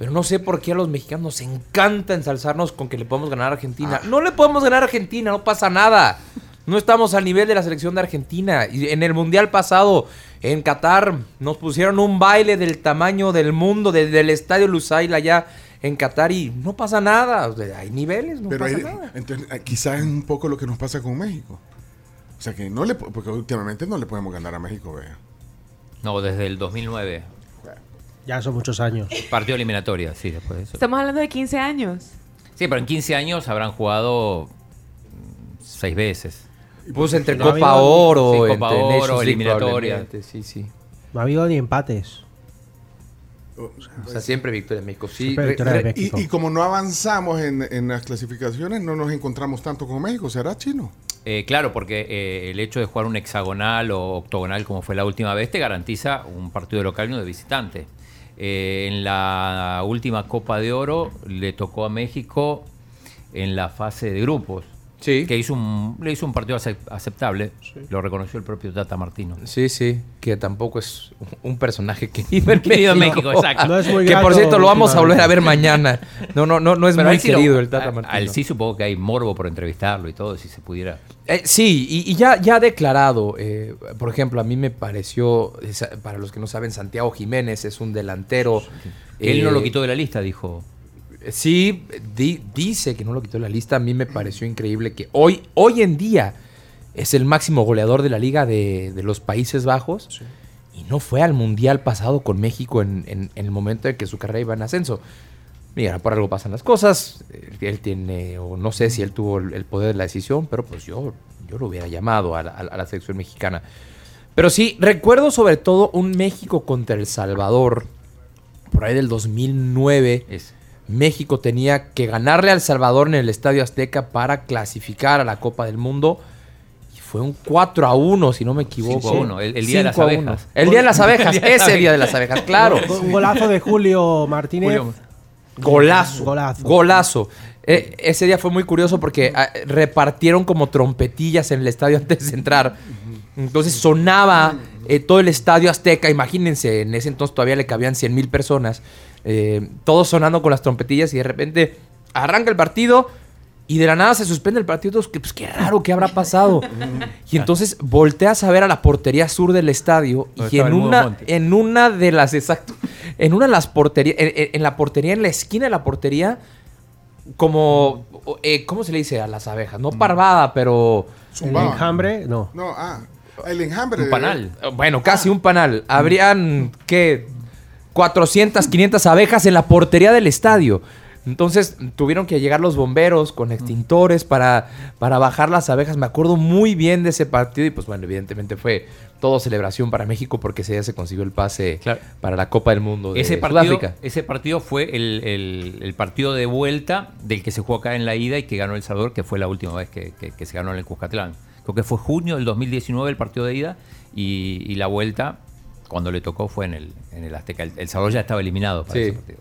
D: Pero no sé por qué a los mexicanos nos encanta ensalzarnos con que le podemos ganar a Argentina. No le podemos ganar a Argentina, no pasa nada. No estamos al nivel de la selección de Argentina. Y en el Mundial pasado, en Qatar, nos pusieron un baile del tamaño del mundo, desde el estadio Lusail allá en Qatar y no pasa nada. O sea, hay niveles, no
C: Pero
D: pasa
C: ahí-
D: nada.
C: entonces, eh, quizás es un poco lo que nos pasa con México. O sea que no le, po- porque últimamente no le podemos ganar a México, vea.
E: No, desde el 2009.
F: Ya son muchos años.
E: Partido eliminatoria, sí, después de eso.
I: Estamos hablando de 15 años.
E: Sí, pero en 15 años habrán jugado mm, seis veces.
D: Pues entre
F: No
D: Copa
F: habido-
D: Oro,
E: sí, Copa
D: entre
E: Oro, eliminatoria.
D: Sí, sí.
F: No ha habido ni empates.
D: O sea, siempre victoria de México. Sí, re-
F: de México.
C: Y, y como no avanzamos en, en las clasificaciones, no nos encontramos tanto con México. ¿Será chino?
E: Eh, claro, porque eh, el hecho de jugar un hexagonal o octogonal como fue la última vez te garantiza un partido local y uno de visitante. Eh, en la última Copa de Oro le tocó a México en la fase de grupos,
D: Sí.
E: que hizo un, le hizo un partido acep- aceptable, lo reconoció el propio Tata Martino.
D: Sí, sí, que tampoco es un personaje en
E: Querido en
D: México.
E: México, exacto.
F: No es muy
D: que por cierto lo vamos a volver a ver mañana. No, no, no, no es
E: Pero
D: muy
E: lo-
D: querido el Tata Martino.
E: Al sí supongo que hay morbo por entrevistarlo y todo, si se pudiera.
D: Eh, sí, y, y ya, ya ha declarado, eh, por ejemplo, a mí me pareció, para los que no saben, Santiago Jiménez es un delantero.
E: Él no
D: eh,
E: lo quitó de la lista, dijo.
D: Sí, di- dice que no lo quitó de la lista. A mí me pareció increíble que hoy, hoy en día es el máximo goleador de la liga de, de los Países Bajos. Y no fue al Mundial pasado con México en, en- en el momento en que su carrera iba en ascenso. Mira, por algo pasan las cosas. Él, él tiene, o no sé si él tuvo el, poder de la decisión, pero pues yo, yo lo hubiera llamado a la, a la- a la selección mexicana. Pero sí, recuerdo sobre todo un México contra El Salvador, por ahí del 2009.
E: Es,
D: México tenía que ganarle al Salvador en el Estadio Azteca para clasificar a la Copa del Mundo. Y fue un 4 a 1, si no me equivoco.
E: 5 a 1, el- el día de las
D: 5 a 1.
E: abejas.
D: El día de las abejas,
E: El día de las
D: ese día de
E: abejas.
D: las abejas, claro.
F: Un golazo de Julio Martínez.
E: Julio-
D: Golazo.
F: Golazo.
D: Golazo. Eh, ese día fue muy curioso porque ah, repartieron como trompetillas en el estadio antes de entrar. Entonces sonaba eh, todo el estadio azteca. Imagínense, en ese entonces todavía le cabían 100 mil personas. Eh, todos sonando con las trompetillas y de repente arranca el partido y de la nada se suspende el partido. Todos, que, pues qué raro, ¿qué habrá pasado? y entonces volteas a ver a la portería sur del estadio y en una, en una de las, exacto, en una de las porterías, en, en- en la portería, en la esquina de la portería, como, eh, ¿cómo se le dice a las abejas?
E: Mm.
D: No parvada, pero,
F: El enjambre, no.
C: No, ah, el enjambre.
E: Un panal.
D: eh, bueno, casi un panal. Habrían, ¿qué? 400, 500 abejas en la portería del estadio. Entonces tuvieron que llegar los bomberos con extintores para, para bajar las abejas. Me acuerdo muy bien de ese partido y pues bueno, evidentemente fue todo celebración para México porque ese día se consiguió el pase
E: Claro.
D: para la Copa del Mundo de
E: Ese partido,
D: Sudáfrica.
E: ese partido fue el, el- el partido de vuelta del que se jugó acá en la ida y que ganó El Salvador, que fue la última vez que, que- que se ganó en el Cuscatlán. Creo que fue junio del 2019 el partido de ida y, y la vuelta, cuando le tocó, fue en el, en el Azteca. El, El Salvador ya estaba eliminado para
D: Sí.
E: ese partido.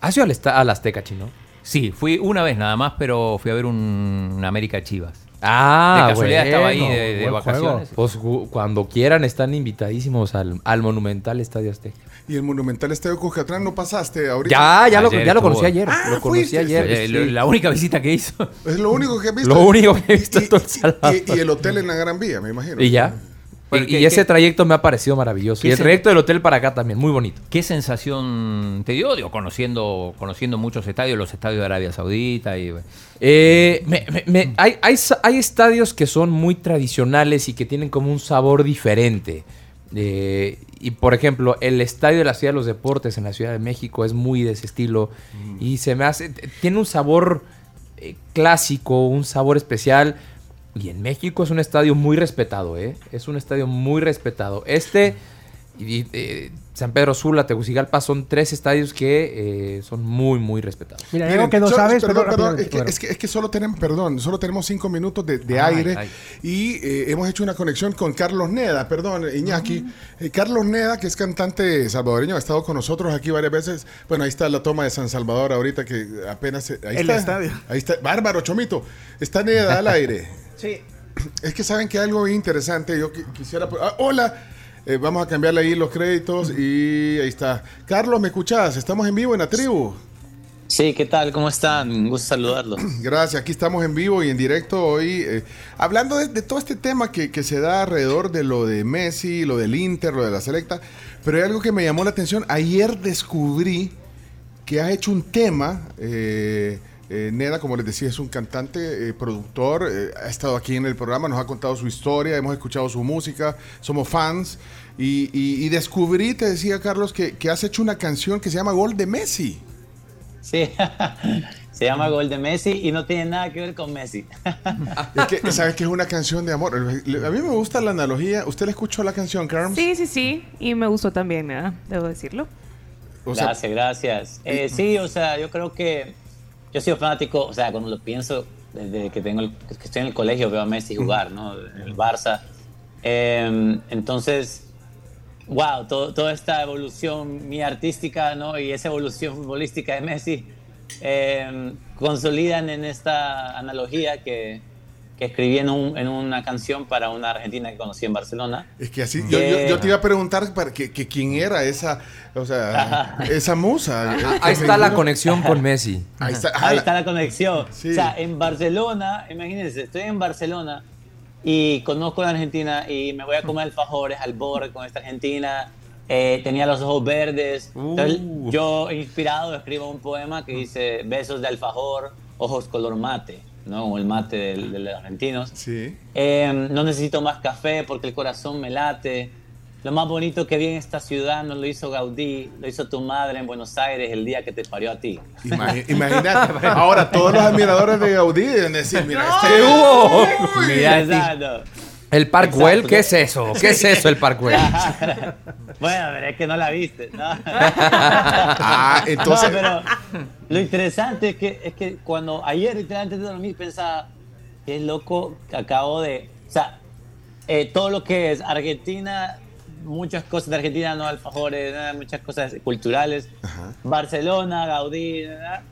D: ¿Has ido al, al Azteca, Chino?
E: Sí, fui una vez nada más, pero fui a ver un, un América Chivas.
D: Ah,
E: de casualidad estaba ahí de, vacaciones.
D: Pues cuando quieran están invitadísimos al, al Monumental Estadio Azteca.
C: Y el Monumental Estadio Cuscatlán no pasaste ahorita.
D: Ya, ya, lo, ya conocí ayer.
C: Ah,
D: lo conocí
C: fuiste.
D: ayer.
E: Eh,
D: sí.
E: La única visita que hizo.
C: Es lo único que he visto.
D: Lo único que he visto
C: Y-
D: en todo El
C: y- y, y el hotel en la Gran Vía, me imagino.
D: Y ya. Y
E: ¿qué-
D: y ese trayecto me ha parecido maravilloso. Y el trayecto del hotel para acá también, muy bonito.
E: ¿Qué sensación te dio? Digo, conociendo, conociendo muchos estadios, los estadios de Arabia Saudita y
D: Eh, me- me- me- hay, hay estadios que son muy tradicionales y que tienen como un sabor diferente. Eh, y por ejemplo, el estadio de la Ciudad de los Deportes en la Ciudad de México es muy de ese estilo. Y se me hace. Tiene un sabor eh, clásico, un sabor especial. Y en México es un estadio muy respetado, ¿eh? Es un estadio muy respetado. Este y, eh, San Pedro Sula, Tegucigalpa son tres estadios que eh, son muy, muy respetados.
F: Mira,
C: Miren,
F: algo que no
C: so-
F: sabes,
C: perdón, perdón, es, que, es que- es que solo tenemos, perdón, solo tenemos cinco minutos de, de
E: Ay,
C: aire
E: ay.
C: y eh, hemos hecho una conexión con Carlos Neda, perdón, Iñaki. Eh, Carlos Neda, que es cantante salvadoreño, ha estado con nosotros aquí varias veces. Bueno, ahí está la toma de San Salvador ahorita que apenas... se- Ahí
G: El
C: está,
G: estadio.
C: Ahí está, bárbaro, Chomito. Está Neda al aire.
F: Sí.
C: Es que saben que algo bien interesante, yo qui- quisiera... ah, hola, Eh, vamos a cambiarle ahí los créditos y ahí está. Carlos, ¿me escuchás? Estamos en vivo en la tribu.
J: Sí, ¿qué tal? ¿Cómo están? Un gusto saludarlos.
C: Gracias, aquí estamos en vivo y en directo hoy, eh, hablando de, de todo este tema que, que se da alrededor de lo de Messi, lo del Inter, lo de la selecta, pero hay algo que me llamó la atención. Ayer descubrí que has hecho un tema, eh, eh, Neda, como les decía, es un cantante, eh, productor, eh, ha estado aquí en el programa, nos ha contado su historia, hemos escuchado su música, somos fans, y, y- y descubrí, te decía Carlos, que, que has hecho una canción que se llama Gol de Messi.
J: Sí, se llama Gol de Messi y no tiene nada que ver con Messi.
C: Es que, ¿sabes que es una canción de amor? A mí me gusta la analogía. ¿Usted le escuchó la canción, Carms?
I: Sí, sí, sí. Y me gustó también, ¿verdad? Debo decirlo.
C: O sea,
J: gracias, gracias. Eh, sí, o sea, yo creo que yo he sido fanático, o sea, cuando lo pienso, desde que, tengo el- que estoy en el colegio veo a Messi jugar, ¿no? En el Barça. Eh, entonces, wow, todo- toda esta evolución mía artística, ¿no? Y esa evolución futbolística de Messi eh, consolidan en esta analogía que, que escribí en, un- en una canción para una argentina que conocí en Barcelona.
C: es que así. Yo, yo- yo te iba a preguntar para que, que quién era esa, o sea, esa musa. eh,
D: Ahí está la conexión con Messi.
C: Ahí está. ah,
J: Ahí
C: la-
J: está la conexión.
C: Sí.
J: O sea, en Barcelona, imagínense, estoy en Barcelona y conozco a la Argentina y me voy a comer alfajores al borde con esta Argentina. Eh, tenía los ojos verdes. Entonces,
D: Uh.
J: yo, inspirado, escribo un poema que dice besos de alfajor, ojos color mate, ¿no? Como el mate del- de, los argentinos.
C: Sí.
J: Eh, no necesito más café porque el corazón me late. Lo más bonito que vi en esta ciudad no lo hizo Gaudí, lo hizo tu madre en Buenos Aires el día que te parió a ti.
C: Imagínate. Ahora, todos los admiradores de Gaudí deben decir: Mira, este.
D: ¿Qué hubo?
E: Mira,
J: Exacto.
D: El Parkwell,
J: Exacto.
D: ¿qué es eso? ¿Qué es eso el Parkwell?
J: bueno, pero es que no la viste, ¿no?
C: Ah, entonces.
J: No, pero lo interesante es que, es que cuando ayer, literalmente antes de dormir, pensaba, qué loco que acabo de. O sea, eh, todo lo que es Argentina, muchas cosas de Argentina, no alfajores, nada, muchas cosas culturales. Barcelona, Gaudí, nada.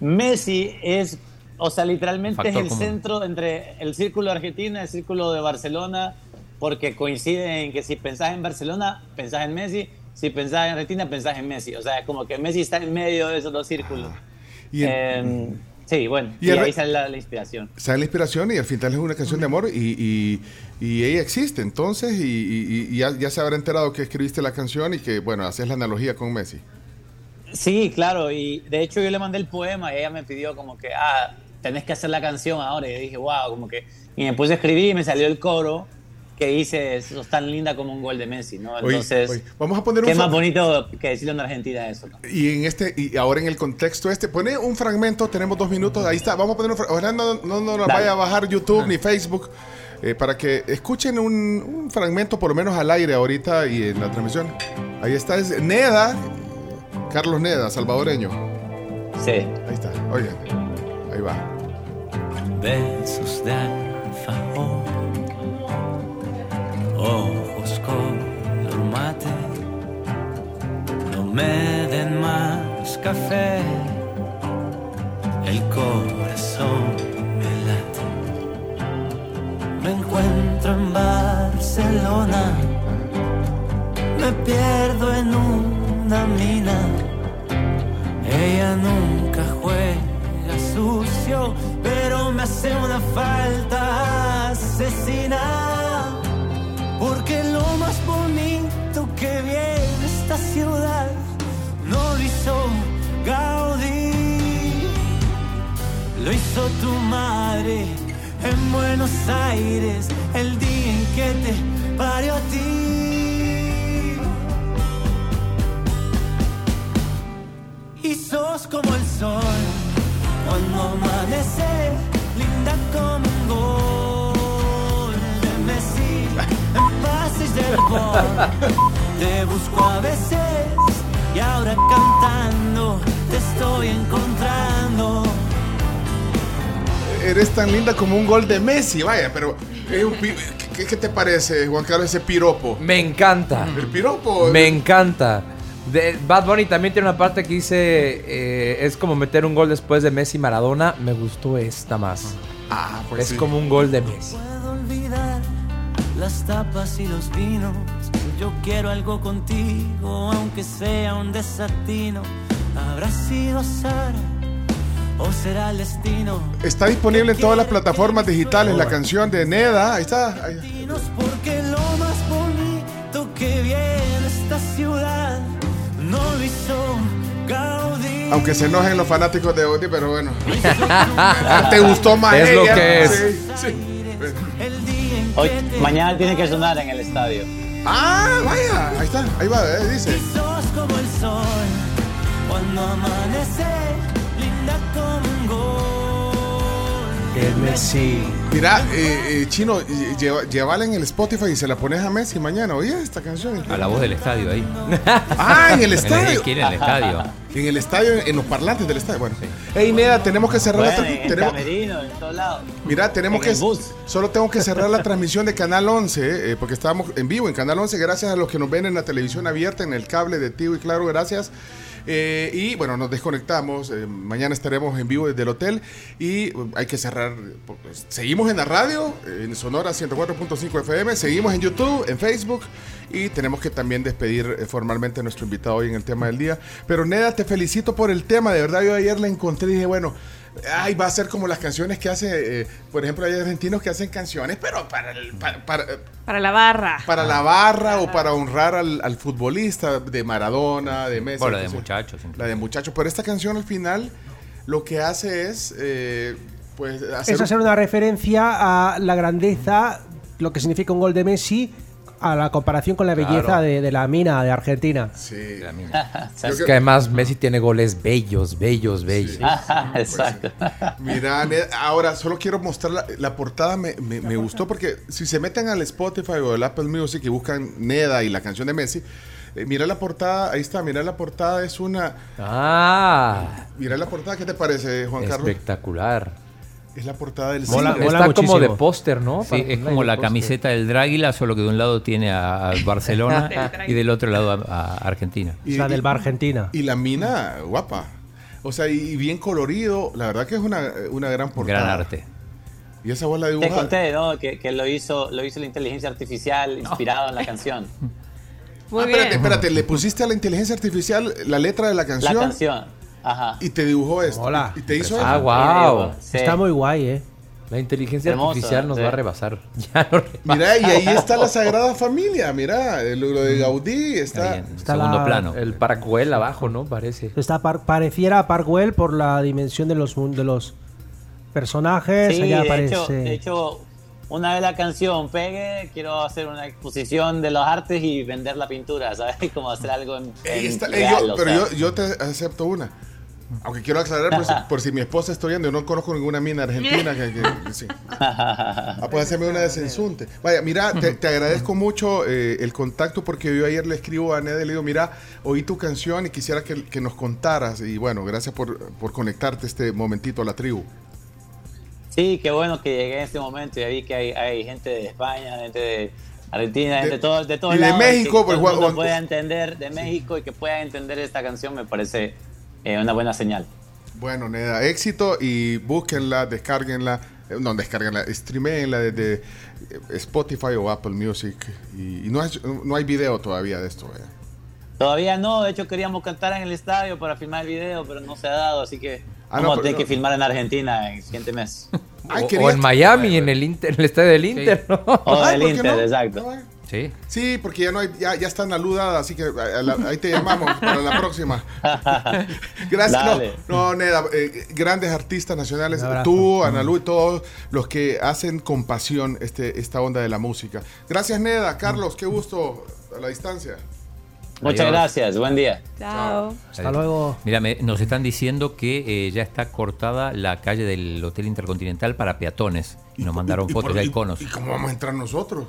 J: Messi es, o sea, literalmente es el
E: común.
J: centro entre el círculo de Argentina y el círculo de Barcelona, porque coinciden en que si pensás en Barcelona, pensás en Messi, si pensás en Argentina, pensás en Messi. O sea, es como que Messi está en medio de esos dos círculos.
C: Y el-
J: Eh, sí, bueno,
C: Y
J: ahí sale la, la inspiración.
C: sale la inspiración y al final es una canción de amor y, y- y ella existe entonces y ya, ya se habrá enterado que escribiste la canción y que bueno haces la analogía con Messi
J: Sí, claro, y de hecho yo le mandé el poema y ella me pidió como que, ah, tenés que hacer la canción ahora. Y dije, wow, como que. Y me puse a escribir y me salió el coro que dice, sos tan linda como un gol de Messi, ¿no?
C: Oye,
J: Entonces,
C: oye, vamos a poner un
J: qué más bonito que decirle a una argentina eso, ¿no?
C: y en este y ahora en el contexto este pone un fragmento tenemos dos minutos ahí está vamos a poner un fragmento ojalá no, no, no nos vaya a bajar YouTube ni Facebook eh, para que escuchen un, un fragmento por lo menos al aire ahorita y en la transmisión ahí está es Neda Carlos Neda salvadoreño
J: Sí.
C: ahí está oigan ahí va
K: besos de alfajor, ojos color mate, no me den más café, el corazón me late. Me encuentro en Barcelona, me pierdo en una mina. Ella nunca juega sucio, pero me hace una falta asesina. Porque lo más bonito que vi en esta ciudad no lo hizo Gaudí, lo hizo tu madre en Buenos Aires el día en que te parió a ti. Cuando amanece, linda como un gol de Messi en pases del gol. Te busco a veces y ahora cantando te estoy encontrando.
C: Eres tan linda como un gol de Messi, vaya, pero pi- ¿qué, qué te parece, Juan Carlos, ese piropo?
D: Me encanta.
C: El piropo.
D: Me encanta. De- Bad Bunny también tiene una parte que dice eh, es como meter un gol después de Messi y Maradona. Me gustó esta más.
C: Ah, pues
D: es
C: sí.
D: como un gol de Messi.
K: Puedo olvidar las tapas y los vinos. Yo quiero algo contigo, aunque sea un desatino. Habrá sido azar o será el destino.
C: Está disponible en todas las plataformas digitales la canción de Neda. Ahí está. ahí.
K: Porque lo más bonito que viene esta ciudad no lo hizo Gaudí.
C: Aunque se enojen los fanáticos de Odi, pero bueno. ¿Te gustó más
D: Es lo que es.
C: Sí, sí.
J: Hoy, mañana tiene que sonar en el estadio.
C: Ah, vaya. Ahí está. Ahí va, eh, dice.
K: sos como el sol cuando amanece, linda como
F: Messi.
C: Mira, eh, eh, Chino, eh, lleva, llévala en el Spotify y se la pones a Messi mañana. Oye, esta canción.
E: A la voz del estadio ahí.
C: Ah, en el estadio.
E: en el estadio.
C: En el estadio, en los parlantes del estadio. Bueno. Ey, Neda, tenemos que cerrar la
J: Bueno,
C: tra-
J: en el
C: tenemos,
J: camerino, en todos lados.
C: Mira, tenemos
J: En
C: que. Solo tengo que cerrar la transmisión de Canal 11, eh, porque estábamos en vivo en Canal 11. Gracias a los que nos ven en la televisión abierta, en el cable de Tigo y Claro, gracias. Eh, y bueno, nos desconectamos. eh, mañana estaremos en vivo desde el hotel. Y eh, hay que cerrar. pues, seguimos en la radio, en Sonora 104.5 FM. Seguimos en YouTube, en Facebook. Y tenemos que también despedir formalmente a nuestro invitado hoy en el tema del día. Pero Neda, te felicito por el tema. De verdad, yo ayer la encontré y dije, bueno. Ay, va a ser como las canciones que hace, eh, por ejemplo, hay argentinos que hacen canciones, pero para, el- para, para,
I: Para la barra.
C: para la barra o para honrar al, al futbolista de Maradona, de Messi.
E: Bueno, de
C: entonces,
E: muchachos.
C: La de muchachos. Pero esta canción al final lo que hace es, eh, pues, hacer...
F: Es hacer una referencia a la grandeza, lo que significa un gol de Messi, a la comparación con la belleza
D: Claro.
F: de, de la mina de Argentina.
C: Sí.
E: La mina.
D: Es que además Messi tiene goles bellos, bellos, bellos.
J: Exacto.
C: Mira, Ned, ahora solo quiero mostrar la, la portada, me, me- me gustó porque si se meten al Spotify o al Apple Music y buscan Neda y la canción de Messi, eh, mira la portada, ahí está, mira la portada, es una...
D: Ah,
C: Mira la portada, ¿qué te parece, Juan Carlos?
D: espectacular.
C: Es la portada del
F: Mola- mola
D: Está como
F: muchísimo.
D: de póster, ¿no?
E: Sí, es como la
D: póster.
E: camiseta del Dráguila, solo que de un lado tiene a, Barcelona y del otro lado a, a Argentina.
C: Y-
F: la del Bar Argentina.
C: Y la mina, guapa. O sea, y, y bien colorido. La verdad que es una, una gran portada.
E: Gran arte.
C: Y esa bola
J: Te
C: dibuja.
J: conté, ¿no? Que, que lo hizo lo hizo la inteligencia artificial inspirado en la canción.
I: Muy
C: Ah,
I: bien.
C: espérate, espérate, le pusiste a la inteligencia artificial la letra de la
J: La
C: canción,
J: canción. Ajá.
C: y te dibujó esto.
F: Hola.
C: Y te hizo
D: Ah,
C: esto.
D: wow.
J: Sí.
F: Está muy guay, ¿eh?
D: La inteligencia
J: Hermoso,
D: artificial nos
J: sí.
D: va a rebasar. Ya no rebasa.
C: Mira, y ahí está la Sagrada Familia. Mira, lo, lo de Gaudí
E: Está
C: está.
E: segundo
F: la-
E: plano.
D: El Paracuel abajo, ¿no? Parece.
F: Está par- pareciera Parkwell por la dimensión de los, de los personajes.
J: Sí,
F: allá
J: de
F: aparece.
J: hecho, de hecho, una vez la canción pegue, quiero hacer una exposición de los artes y vender la pintura, ¿sabes? Como hacer algo en, en
C: está.
J: Real,
C: yo- pero yo, yo te acepto una. Aunque quiero aclarar por si, por si mi esposa está oyendo, yo no conozco ninguna mina argentina que, que- que sí. Ah, pues hacerme una de Sensunte. Vaya, mira, te, te agradezco mucho eh, el contacto porque yo ayer le escribo a Ned y le digo, mira, oí tu canción y quisiera que, que nos contaras. Y bueno, gracias por, por conectarte este momentito a la tribu.
J: Sí, qué bueno que llegué en este momento y vi que hay, hay gente de España, gente de Argentina,
C: De-
J: gente de, todo, de todos
C: y de. México,
J: que
C: pues,
J: todo
C: Juan- Juan-
J: pueda entender de México y que pueda entender esta canción me parece eh, una buena señal.
C: Bueno, Neda, éxito y búsquenla, descárguenla. eh, No, descárguenla, streameenla desde eh, Spotify o Apple Music. Y, y no, es- no hay video todavía de esto. vaya.
J: Todavía no, de hecho queríamos cantar en el estadio para filmar el video, pero no se ha dado, así que
C: Ah, no, pero-
J: que filmar en Argentina en el siguiente mes.
C: Ay,
D: o, en Miami, en el, Inter, en el estadio del Inter, ¿no?
J: O del
C: ¿por qué
J: Inter,
C: no?
J: exacto.
E: Sí.
C: Sí, porque ya no hay, ya, ya está en la luda, así que a la- ahí te llamamos para la próxima. Gracias.
J: Dale.
C: No, no, Neda, eh, grandes artistas nacionales, tú, Analu y todos los que hacen con pasión este, esta onda de la música. Gracias, Neda. Carlos, qué gusto a la distancia.
J: Muchas
E: Adiós.
J: gracias, buen día.
I: Chao.
F: Hasta luego.
E: Mira, me- nos están diciendo que eh, ya está cortada la calle del Hotel Intercontinental para peatones. Y nos mandaron
C: y
E: fotos
C: por-
E: de
C: y-
E: iconos.
C: ¿Y cómo vamos a entrar nosotros?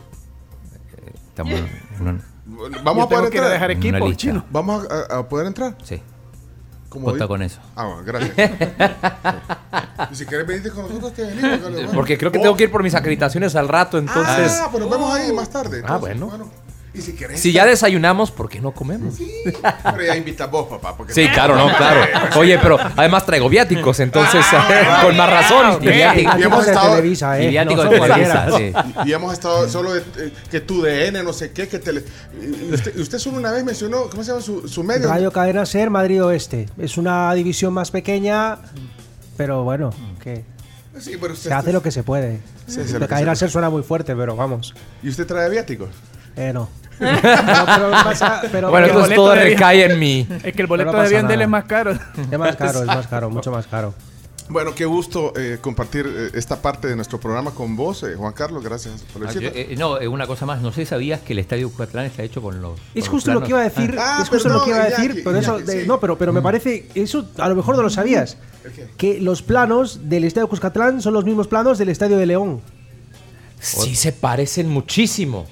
E: Estamos en una-
C: Vamos a poder
L: a
C: entrar.
L: dejar equipo, chino.
C: Vamos a, a poder entrar.
E: Sí.
C: Di-
E: con eso.
C: Ah, bueno, gracias. y si quieres venirte con nosotros, te venimos.
D: Porque creo que
C: Oh,
D: tengo que ir por mis acreditaciones al rato, entonces...
C: Ah, pero vemos ahí más tarde.
D: Ah, bueno.
C: Y si
D: ya desayunamos, ¿por qué no comemos? Sí,
C: Pero ya invitas vos, papá. Porque
D: claro, no, claro. Oye, pero además traigo viáticos, entonces con más razón.
E: Y viático-
C: Y hemos
F: de
C: estado-
F: Televisa, ¿eh?
E: y
F: No
E: de Televisa,
F: cualquiera.
E: sí.
C: Y, hemos estado solo de, eh, que tu DN, no sé qué, que tele. usted, solo una vez mencionó, ¿cómo se llama su, su medio?
F: Radio Cadena Ser, Madrid Oeste. Es una división más pequeña, pero bueno, que
C: Sí, pero usted,
F: se hace lo que se puede.
C: Sí, sí, que
F: Cadena
C: se
F: Ser suena muy fuerte, pero vamos.
C: ¿Y usted trae viáticos?
F: Eh, no. No, pero pasa- pero-
D: Bueno,
L: el
D: entonces todo recae en mí.
L: Es que el boleto
F: no
L: de Viandel es más caro.
F: Es más caro, es más caro, mucho más caro.
C: Bueno, qué gusto eh, compartir eh, esta parte de nuestro programa con vos, eh, Juan Carlos. Gracias por la
E: Ah,
C: visita.
E: yo- eh, no, eh, una cosa más. No sé, ¿sabías que el estadio Cucatlán está hecho con los.
F: Es
E: con los
F: justo lo
E: planos?
F: que iba a decir,
C: Ah,
F: es justo
C: perdón,
F: lo que iba a decir,
C: Iñaki,
F: pero eso,
C: Iñaki,
F: de-
C: sí.
F: no, pero, pero
E: Mm.
F: me parece, eso a lo mejor no lo sabías, que los planos del Estadio Cuscatlán son los mismos planos del Estadio de León.
D: Sí se parecen muchísimo.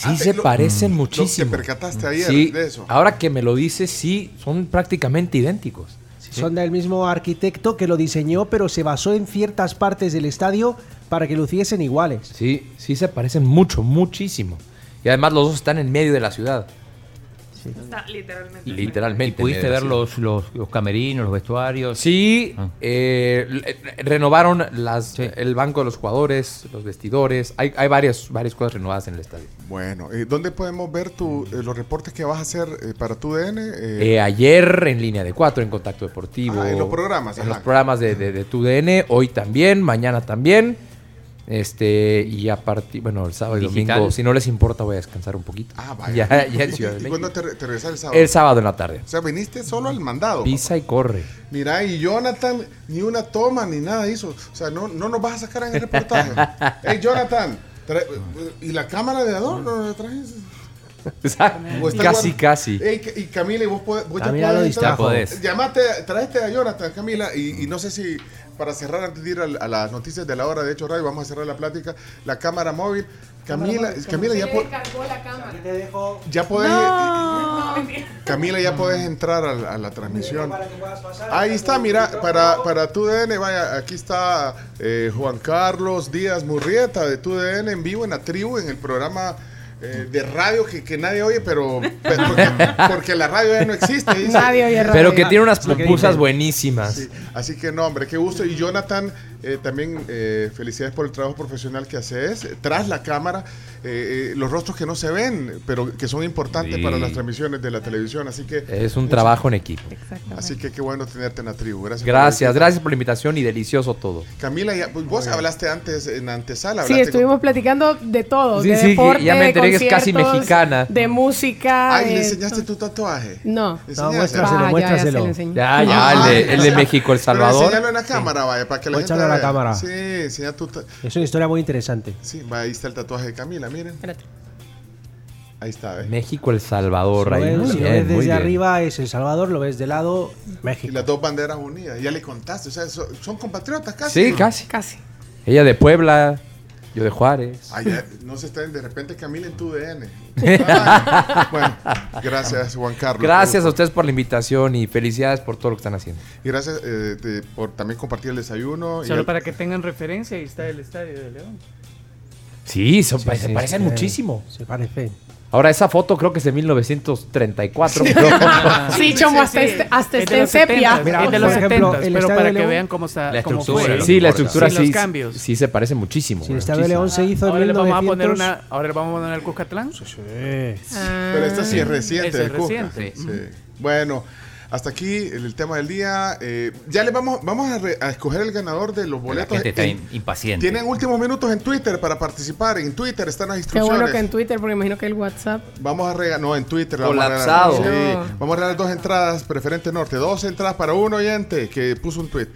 D: Sí
C: Ah,
D: se
C: lo-
D: parecen
C: lo-
D: muchísimo.
C: ¿Te percataste ayer
D: Sí,
C: de eso?
D: ahora que me lo dices, sí, son prácticamente idénticos.
F: Son del mismo arquitecto que lo diseñó, pero se basó en ciertas partes del estadio para que luciesen iguales.
D: Sí, sí se parecen mucho, muchísimo. Y además los dos están en medio de la ciudad.
I: Está literalmente.
E: ¿Y
D: Literalmente.
E: pudiste ver los, los, los camerinos, los vestuarios?
D: Sí,
E: Ah.
D: eh, renovaron las, el banco de los jugadores, los vestidores. Hay, hay varias, varias cosas renovadas en el estadio.
C: Bueno, eh, ¿dónde podemos ver tu, eh, los reportes que vas a hacer eh, para tu DN? Eh,
D: Eh, ayer en línea de cuatro en Contacto Deportivo.
C: Ah, en los programas,
D: En
C: ajá.
D: los programas de, de, de TUDN, hoy también, mañana también. Este, y a partir, bueno, el sábado y
E: Digital.
D: domingo, si no les importa, voy a descansar un poquito.
C: ah, vaya.
D: Ya, ya en Ciudad de
C: ¿Y
D: México.
C: cuándo te, re- te regresas el sábado?
D: El sábado en la tarde.
C: O sea, viniste solo al mandado.
D: Pisa y corre.
C: Mira, y Jonathan ni una toma ni nada hizo. O sea, no, no nos vas a sacar en el reportaje. hey, Jonathan, trae- ¿y la cámara de adorno no la traes? ¿O está
D: casi, casi.
C: Ey, y Camila, y vos, podés, vos ya
F: Camila lo
C: podés
F: distrajo.
E: podés.
C: Llamate, traeste a Jonathan, Camila, y, y no sé si para cerrar antes de ir al- a, las noticias de la hora de Hecho Radio, vamos a cerrar la plática, la cámara móvil. Camila, Camila ya, po- ya podés, Camila, ya podés entrar a, la- a la transmisión. Ahí está, mira, para, para tu DN, vaya, aquí está eh, Juan Carlos Díaz Murrieta de tu DN en vivo en la tribu, en el programa eh, de radio que, que nadie oye, pero, pero porque, porque la radio ya no existe. dice.
G: Nadie oye radio.
D: Pero que tiene unas pupusas buenísimas.
C: Sí, así que no, hombre, qué gusto. Y Jonathan, eh, también eh, felicidades por el trabajo profesional que haces. eh, Tras la cámara, eh, eh, los rostros que no se ven, pero que son importantes
E: Sí.
C: para las transmisiones de la televisión. Así que,
D: Es un trabajo en equipo.
C: así que qué bueno tenerte en la tribu. Gracias. por
D: Gracias,
C: visita.
D: gracias por la invitación y delicioso todo.
C: Camila, ya- pues, vos hablaste antes en antesala.
G: Sí, estuvimos platicando de todo,
D: Sí,
G: de
D: sí,
G: deporte,
D: ya me
G: de
D: enteré que es casi mexicana.
G: de música.
C: Ay, ¿le
G: de-
C: enseñaste tu tatuaje?
G: No.
C: ¿Enseñaste?
F: muéstraselo,
G: Ah, ya, ya se
F: muéstraselo.
G: lo enseñé.
D: Ya, ya, el de, el de México, El Salvador.
C: enséñalo en la cámara, vaya, para que la gente
F: la
C: vea.
F: cámara.
C: Sí, enseña tu... ta-
F: Es una historia muy interesante.
C: Sí, ahí está el tatuaje de Camila, miren.
G: Espérate.
C: Ahí está, ¿eh?
D: México, El Salvador.
F: Si
D: ahí.
F: ves, si
D: bien,
F: ves desde
D: bien.
F: arriba es El Salvador, lo ves de lado
C: Y
F: México.
C: las dos banderas unidas. Ya le contaste, o sea, son, son compatriotas casi.
D: Sí,
C: ¿no?
D: casi.
G: Casi.
D: Ella de Puebla, yo de Juárez.
C: Ay, ya, no se estén de repente Camila en tu DN. Ay, bueno, gracias Juan Carlos.
D: Gracias a ustedes por la invitación y felicidades por todo lo que están haciendo.
C: Y gracias eh, de- por también compartir el desayuno. y
L: Solo
C: el-
L: para que tengan referencia, ahí está el estadio de León.
D: Sí, son- se
F: sí,
D: parecen
F: sí.
D: muchísimo.
F: Se parece.
D: Ahora, esa foto creo que es de 1934. pero-
G: Sí, chomo, hasta, este- hasta
L: Es
G: este
L: de
G: en
L: los
G: sepia.
L: 70s,
F: Mira,
L: es de los
F: por ejemplo,
L: 70s,
F: el
L: pero
F: estadio
L: para que
F: León-
L: vean cómo está.
E: La
L: cómo
E: estructura,
L: fue.
E: lo
D: sí, la estructura
L: Sí,
D: sí,
L: los cambios.
D: sí se parece muchísimo.
F: Si el Estadio de León se hizo en
L: Ahora le vamos a poner
F: 1900.
L: una. Ahora le vamos a poner el Cuscatlán.
G: Ah.
C: Pero esta sí es reciente.
L: Es reciente.
C: Sí. Bueno, hasta aquí el, el tema del día. Eh, ya le vamos, vamos a, re- a escoger el ganador de los
E: La
C: boletos.
E: gente está
C: En-
E: impaciente.
C: tienen últimos minutos en Twitter para participar. En Twitter están las
G: Qué
C: instrucciones.
G: bueno que en Twitter, porque imagino que el WhatsApp.
C: Vamos a regalar, no, en Twitter.
D: Colapsado.
C: Vamos a regalar, sí,
G: No.
C: vamos a regalar dos entradas, preferente norte. Dos entradas para un oyente que puso un tweet.